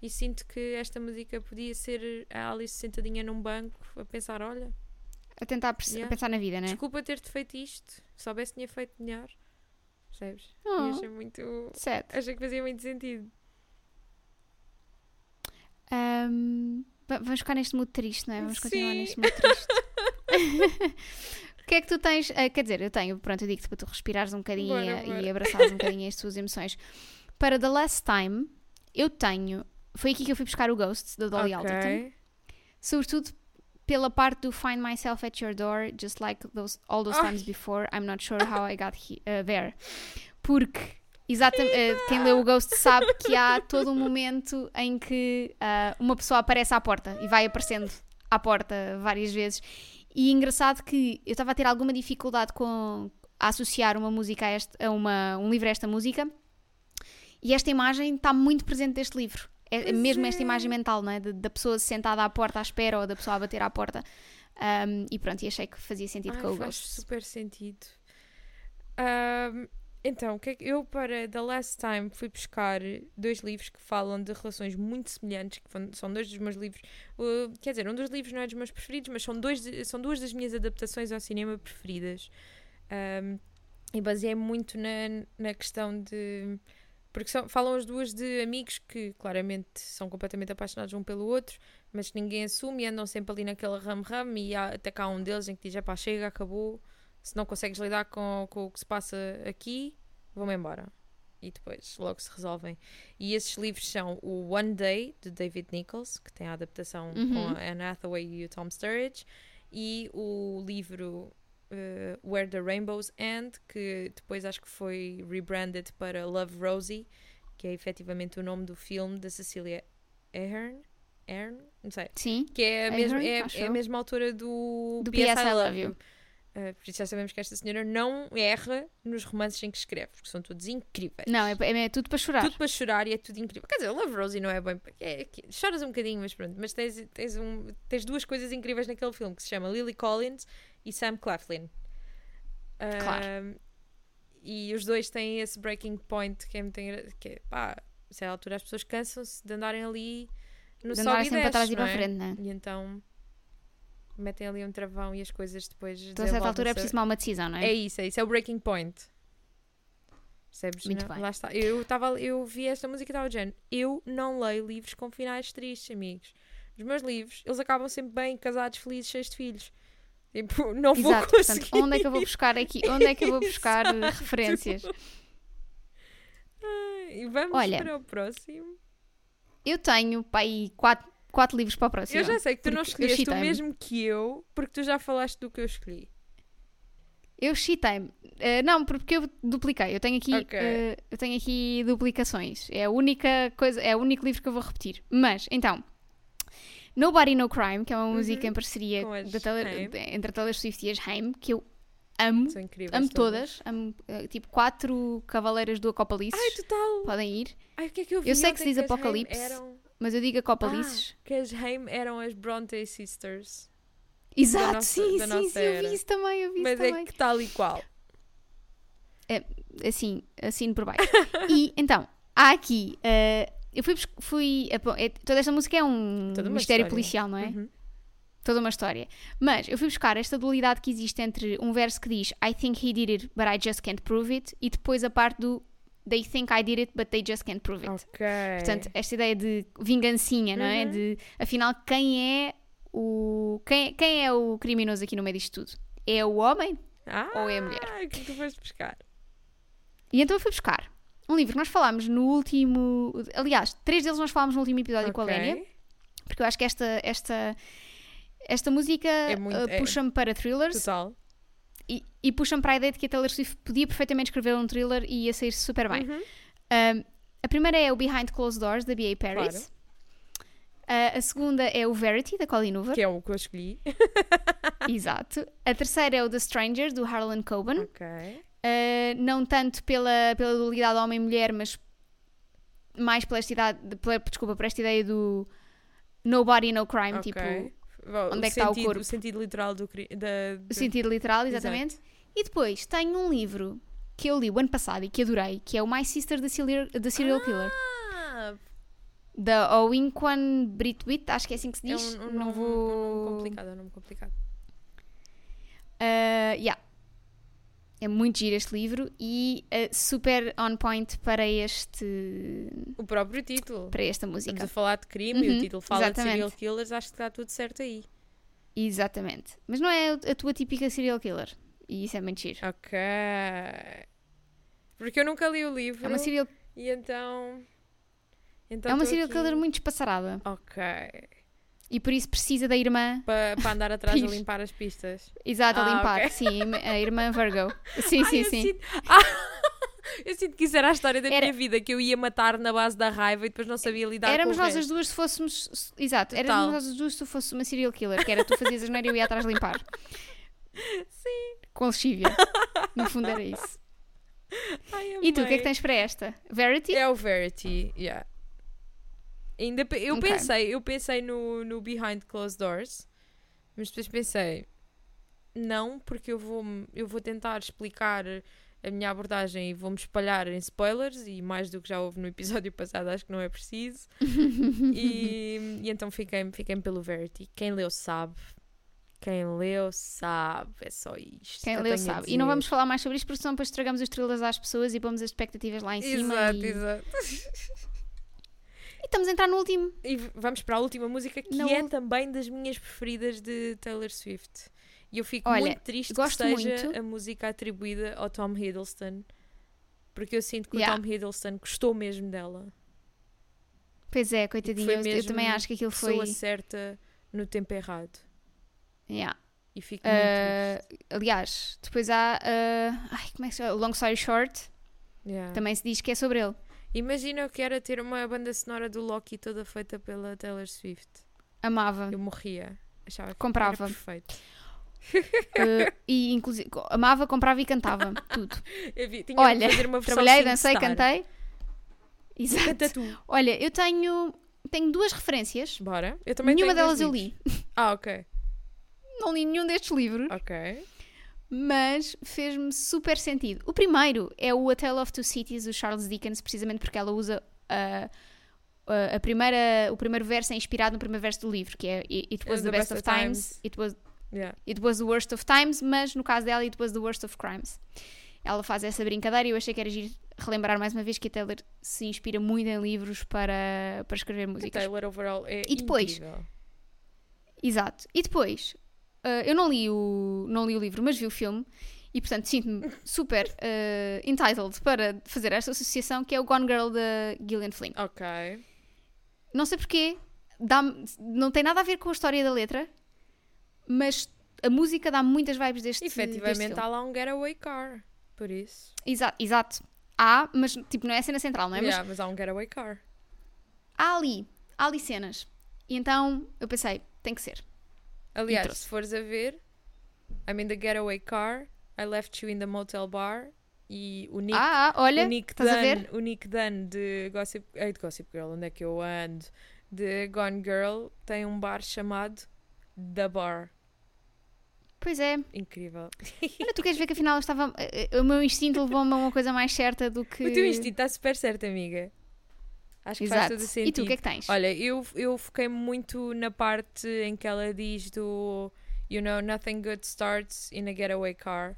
E sinto que esta música podia ser a Alice sentadinha num banco a pensar: olha, A tentar Yeah. pensar na vida, né? desculpa ter-te feito isto, se soubesse tinha feito melhor. Percebes? E Oh, achei muito. sad. Achei que fazia muito sentido. Va- vamos ficar neste mood triste, não é? Vamos continuar Sim. neste mood triste. *laughs* O que é que tu tens? ah, quer dizer, eu tenho, pronto, eu digo-te para tu respirares um bocadinho Bora, e, bora. e abraçares um *laughs* bocadinho as tuas emoções. Para The Last Time, eu tenho. Foi aqui que eu fui buscar o Ghost da Dolly Alderton. Ok. Sobretudo pela parte do Find Myself at Your Door, just like those, all those Ai. times before. I'm not sure how I got he- uh, there. Porque, exatamente, quem leu o Ghost sabe que há todo um momento em que ah, uma pessoa aparece à porta e vai aparecendo à porta várias vezes. E engraçado que eu estava a ter alguma dificuldade com a associar uma música a, este, a uma, um livro a esta música. E esta imagem está muito presente neste livro. É, Pois mesmo é. esta imagem mental, não é? Da pessoa sentada à porta à espera ou da pessoa a bater à porta. Um, e pronto, e achei que fazia sentido Ai, com o faz Ghost. super sentido. Ahm, então, é eu para The Last Time fui buscar dois livros que falam de relações muito semelhantes, que são dois dos meus livros. uh, quer dizer, um dos livros não é dos meus preferidos, mas são, dois, são duas das minhas adaptações ao cinema preferidas. Ahm, e baseei muito na, na questão de. Porque são- falam as duas de amigos que claramente são completamente apaixonados um pelo outro, mas que ninguém assume e andam sempre ali naquele ram-ram e há, até cá um deles em que diz, pá, chega, acabou, se não consegues lidar com, com o que se passa aqui, vou-me embora. E depois logo se resolvem. E esses livros são o One Day, de David Nichols, que tem a adaptação Uhum. com a Anne Hathaway e o Tom Sturridge, e o livro uh, Where the Rainbows End, que depois acho que foi rebranded para Love Rosie, que é efetivamente o nome do filme da Cecilia Ahern, Ahern? Não sei. Sim, Que é a, Ahern, mesma, é, acho é a mesma altura do, Do P.S. P.S. I Love. You. Uh, por isso já sabemos que esta senhora não erra nos romances em que escreve, porque são todos incríveis. não, é, é- é tudo para chorar. Tudo para chorar e é tudo incrível. Quer dizer, Love Rosie não é bem. É, é, choras um bocadinho, mas pronto. Mas tens, tens, um, tens duas coisas incríveis naquele filme que se chama Lily Collins e Sam Claflin. Claro. Um, e os dois têm esse breaking point que é muito engra- que é, pá, a certa altura as pessoas cansam-se de andarem ali no de sobe e para trás e para é? frente, não é? E então metem ali um travão e as coisas depois. Então, a certa altura é preciso tomar uma decisão, não é? É isso, é isso, é o breaking point. Percebes? Muito Não- bem. Lá está. Eu, tava, eu vi esta música e estava dizendo: eu não leio livros com finais tristes, amigos. Os meus livros, eles acabam sempre bem, casados, felizes, cheios de filhos. Tipo, não vou Exato, conseguir. portanto, onde é que eu vou buscar aqui? Onde é que eu vou buscar *laughs* eh, referências? E vamos Olha, para o próximo. Eu tenho, pá, aí quatro, quatro livros para o próximo. Eu já sei que tu não escolheste o mesmo que eu, porque tu já falaste do que eu escolhi. Eu citei-me. Eh, não, porque eu dupliquei. Eu tenho aqui, Ok. eh, eu tenho aqui duplicações. É a única coisa, é o único livro que eu vou repetir. Mas, então, Nobody No Crime, que é uma música em parceria Uhum. Taylor- entre a Taylor Swift e as Haim, que eu amo. São incríveis. Amo todas. Amo, eh, tipo, quatro cavaleiras do Acopalices. Ai, total! Podem ir. Ai, o que é que eu vi? Eu sei que se diz Haim Apocalipse. Eram... Mas eu digo Acopalices. Ah, que as Haim eram as Bronte Sisters. Exato, nossa- sim, sim, sim. Eu vi isso também, eu vi Mas isso é também. que tal e qual. assim, assino por baixo. e então, há aqui. eh, eu fui. fui é- toda esta música é um mistério história. policial, não é? Uhum. Toda uma história. Mas eu fui buscar esta dualidade que existe entre um verso que diz I think he did it, but I just can't prove it, e depois a parte do They think I did it, but they just can't prove it. Ok. Portanto, esta ideia de vingancinha, não é? Uhum. De afinal, quem é o. Quem, quem é o criminoso aqui no meio disto tudo? É o homem ah, ou é a mulher? É que tu foste buscar? E então eu fui buscar um livro que nós falámos no último. Aliás, três deles nós falámos no último episódio com a. Lénia, porque eu acho que esta, esta, esta música muito- uh, é- puxa-me para thrillers Total. e, e puxa-me para a ideia de que a Taylor Swift podia perfeitamente escrever um thriller e ia sair super bem. Uhum. Um, a primeira é o Behind Closed Doors, da B.A. Paris. Uh, a segunda é o Verity, da Colleen Hoover. Que é o que eu escolhi. Exato. A terceira é o The Strangers, do Harlan Coben. Ok. Uh, não tanto pela, pela dualidade homem-mulher, mas mais pela esta, idade, pela, desculpa, por esta ideia do Nobody, No Crime, Ok. tipo, Bom, onde é que está o sentido- corpo? O sentido literal do... Da, o do- sentido literal, exatamente. E depois tenho um livro que eu li o ano passado e que adorei, que é o My Sister, da Serial, da Serial Killer. Ah, Da Oinquan Britwit, acho que é assim que se é diz. um, um não vou. um nome complicado, é um nome complicado. Uh, yeah. É muito giro este livro e uh, super on point para este O próprio título. para esta Estamos música. a falar de crime e Uhum, o título fala exatamente. de serial killers, acho que está tudo certo aí. Exatamente. Mas não é a tua típica serial killer. E isso é muito giro. Ok. Porque eu nunca li o livro É uma serial, e então. então é uma serial aqui- killer muito espaçarada. Ok. E por isso precisa da irmã. Para andar *laughs* atrás a limpar as pistas. Exato, a Ah, limpar. ok. Sim, a irmã Virgo. *laughs* Sim, Ai, sim, sim. Sinto... Ah, *laughs* eu sinto que isso era a história da Era- minha vida, que eu ia matar na base da raiva e depois não sabia lidar Éramos com o nós as duas se fôssemos. Exato, Total. éramos nós as duas se tu fosses uma serial killer, que era tu fazias a geneira e eu ia atrás limpar. Sim. Com lexívia. No fundo era isso. Ai, E tu, o que é que tens para esta? Verity? É o Verity, yeah. Ainda, pe- eu Ok. pensei, eu pensei no, no Behind Closed Doors, mas depois pensei, não, porque eu vou, eu vou tentar explicar a minha abordagem e vou-me espalhar em spoilers e mais do que já houve no episódio *laughs* passado, acho que não é preciso. e, e então fiquei, fiquei pelo Verity. Quem leu sabe. Quem leu sabe, é só isto. Quem que eu leu sabe. E não vamos falar mais sobre isto porque senão depois estragamos os thrillers às pessoas e pomos as expectativas lá em cima. Exato, e... exato. *laughs* estamos a entrar no último. E vamos para a última música que Na é também das minhas preferidas de Taylor Swift. E eu fico Olha, muito triste gosto que seja muito. a música atribuída ao Tom Hiddleston. Porque eu sinto que Yeah. o Tom Hiddleston gostou mesmo dela. Pois é, coitadinho. foi Eu, eu mesmo também acho que aquilo foi. Pessoa certa no tempo errado. Yeah. E fico muito Uh, triste. aliás, depois há. uh, ai, como é que se chama? Long Story Short. Yeah. Também se diz que é sobre ele. Imagina o que era ter uma banda sonora do Loki toda feita pela Taylor Swift. Amava. Eu morria. Achava que Comprava. era perfeito. Uh, *laughs* e inclusive amava, comprava e cantava. Tudo. *laughs* Eu vi- tinha Olha, fazer uma Trabalhei, dancei, Star. cantei. Exato. Canta tu. Olha, eu tenho, tenho duas referências. Bora. Eu também Nenhuma delas eu li. Ah, ok. Não li nenhum destes livros, Ok. Mas fez-me super sentido. O primeiro é o A Tale of Two Cities, do Charles Dickens, precisamente porque ela usa a, a, a primeira, o primeiro verso é inspirado no primeiro verso do livro, que é It it was the, best, of times, It, was, Yeah. it was the worst of times, mas no caso dela, It was the worst of crimes. Ela faz essa brincadeira e eu achei que era giro relembrar mais uma vez que a Taylor se inspira muito em livros para, para escrever A músicas. Taylor overall é E depois? incrível. Exato. E depois, uh, eu não li, o, não li o livro, mas vi o filme. E portanto sinto-me super uh, entitled para fazer esta associação que é o Gone Girl da Gillian Flynn. Ok. Não sei porquê, dá-me- não tem nada a ver com a história da letra, mas a música dá muitas vibes deste deste Efetivamente filme. há lá um getaway car. Por isso. Exato, exato. Há, mas tipo, não é a cena central, não é? Mas Yeah, mas há um getaway car. há ali, há ali cenas. E então eu pensei, tem que ser. Aliás, se fores a ver, I'm in the getaway car, I left you in the motel bar e o Nick, ah, ah, olha, o Nick Dunn, o Nick Dunn de Gossip, ei, de Gossip Girl, onde é que eu ando? De Gone Girl tem um bar chamado The Bar. Pois é. Incrível. Olha, tu *laughs* queres ver que afinal estava. eh, eh, O meu instinto levou-me a uma coisa mais certa do que. O teu instinto está super certo, amiga. Acho que faz Exato. todo o sentido. E tu, o que é que tens? Olha, eu, eu foquei muito na parte em que ela diz do You know, nothing good starts in a getaway car. Uh,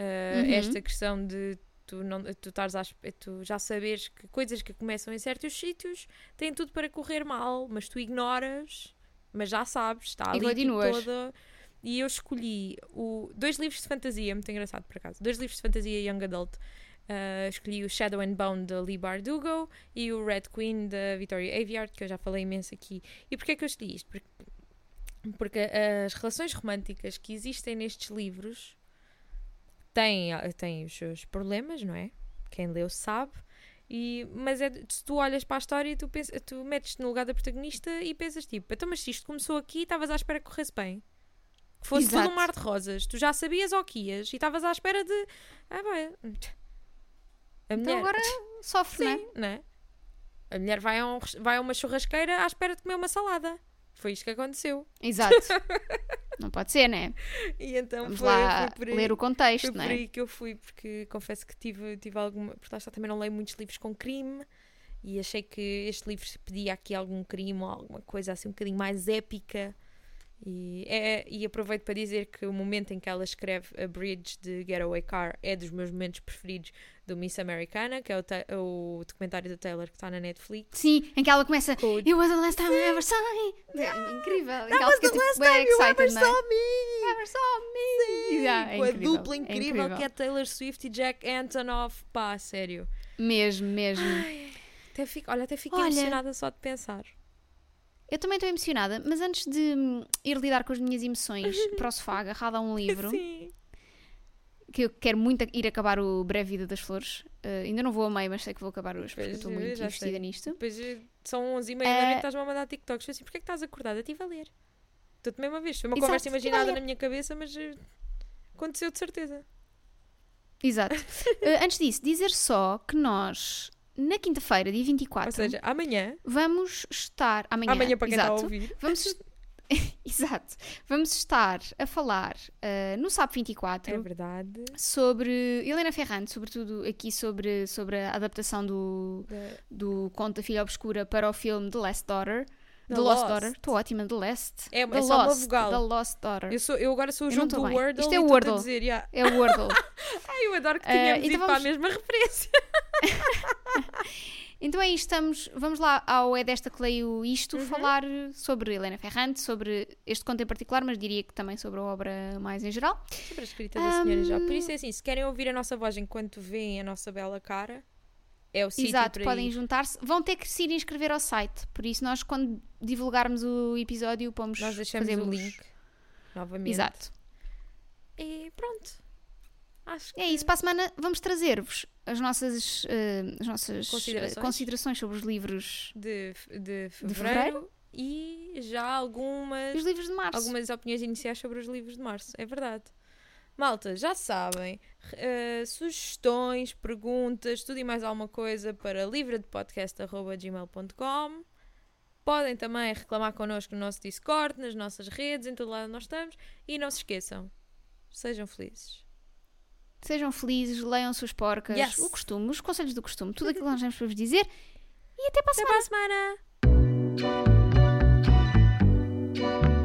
Uhum. Esta questão de tu, não, tu, estares às- tu já saberes que coisas que começam em certos sítios têm tudo para correr mal, mas tu ignoras, mas já sabes, está ali toda. E eu escolhi o, dois livros de fantasia, muito engraçado por acaso, dois livros de fantasia young adult Uh, escolhi o Shadow and Bone da Lee Bardugo e o Red Queen da Victoria Aveyard, que eu já falei imenso aqui. E porquê é que eu escolhi isto? Porque, porque as relações românticas que existem nestes livros têm, têm os seus problemas, não é? Quem leu sabe. E, mas é, se tu olhas para a história, tu, tu metes-te no lugar da protagonista e pensas tipo, então, mas se isto começou aqui, estavas à espera que corresse bem. Que fosse Exato. todo um mar de rosas. Tu já sabias ao que ias e estavas à espera de. Ah, vai. A mulher. Então agora sofre? Sim, não é? A mulher vai a, um, vai a uma churrasqueira à espera de comer uma salada. Foi isto que aconteceu. Exato. *laughs* não pode ser, né? E então Vamos foi, lá foi por ler o contexto, Foi não por é? aí que eu fui, porque confesso que tive, tive alguma. Porque lá está, também não leio muitos livros com crime e achei que este livro pedia aqui algum crime ou alguma coisa assim um bocadinho mais épica. E, é, e aproveito para dizer que o momento em que ela escreve a Bridge de Getaway Car é dos meus momentos preferidos do Miss Americana, que é o, o documentário da Taylor que está na Netflix. Sim, em que ela começa. Com o- It was the last time I ever saw you. É incrível. That ela was the tipo, last time you ever excited, é? saw me! Never saw me. Yeah, é com a incrível, dupla é incrível, incrível. que é Taylor Swift e Jack Antonoff. Pá, sério. Mesmo, mesmo. Até fico, olha, até fico Olha. emocionada só de pensar. Eu também estou emocionada, mas antes de hum, ir lidar com as minhas emoções *laughs* para o sofá, agarrada a um livro, Sim. que eu quero muito ir acabar o Breve Vida das Flores. Uh, ainda não vou a meio, mas sei que vou acabar hoje, porque Pois, estou muito investida sei. nisto. Depois são 11 e meia da noite estás-me a mandar TikToks. Assim, porquê é que estás acordada? Estive a ler. Estou-te mesmo a ver. Foi uma Exato, conversa imaginada na minha cabeça, mas eh, aconteceu de certeza. Exato. Uh, *laughs* antes disso, dizer só que nós, na quinta-feira, dia 24, Ou seja, amanhã, vamos estar. Amanhã, amanhã para quem está a exato, ouvir, Vamos, *laughs* exato. Vamos estar a falar uh, no SAP 24 é verdade. sobre Helena Ferrante, sobretudo aqui sobre, sobre a adaptação do, Da- do Conto da Filha Obscura para o filme The Last Daughter. The The, Lost, Lost. Daughter. Estou ótima, The Last. É- é The só uma Lost, vogal. The Lost Daughter. Eu, sou, eu agora sou o jogo do bem. Wordle Isto é e o Wordle. dizer, yeah. É o Wordle. *laughs* Ai, eu adoro que Eh, tenhamos então ido para a vamos- mesma referência. *laughs* então é isto, estamos, vamos lá ao É Desta que Leio Isto, Uhum. falar sobre Helena Ferrante, sobre este conto em particular, mas diria que também sobre a obra mais em geral. Sobre a escrita da senhora já. Por isso é assim, se querem ouvir a nossa voz enquanto veem a nossa bela cara, é o sítio Exato, podem juntar-se. Vão ter que se ir inscrever ao site, por isso nós quando divulgarmos o episódio pomos Nós deixamos o fazemos- link novamente. Exato. E pronto. Acho que É isso, para a semana vamos trazer-vos as nossas, eh, as nossas eh, Considerações. considerações sobre os livros de, de, fevereiro, fevereiro? e já algumas, os livros de março. algumas opiniões iniciais sobre os livros de março. É verdade. Malta, já sabem, uh, sugestões, perguntas, tudo e mais alguma coisa para livredepodcast.gmail.com Podem também reclamar connosco no nosso Discord, nas nossas redes, em todo lado onde nós estamos. E não se esqueçam, sejam felizes. Sejam felizes, leiam suas porcas, yes. o costume, os conselhos do costume, tudo aquilo que nós temos para vos dizer. E até para a até semana. Para a semana.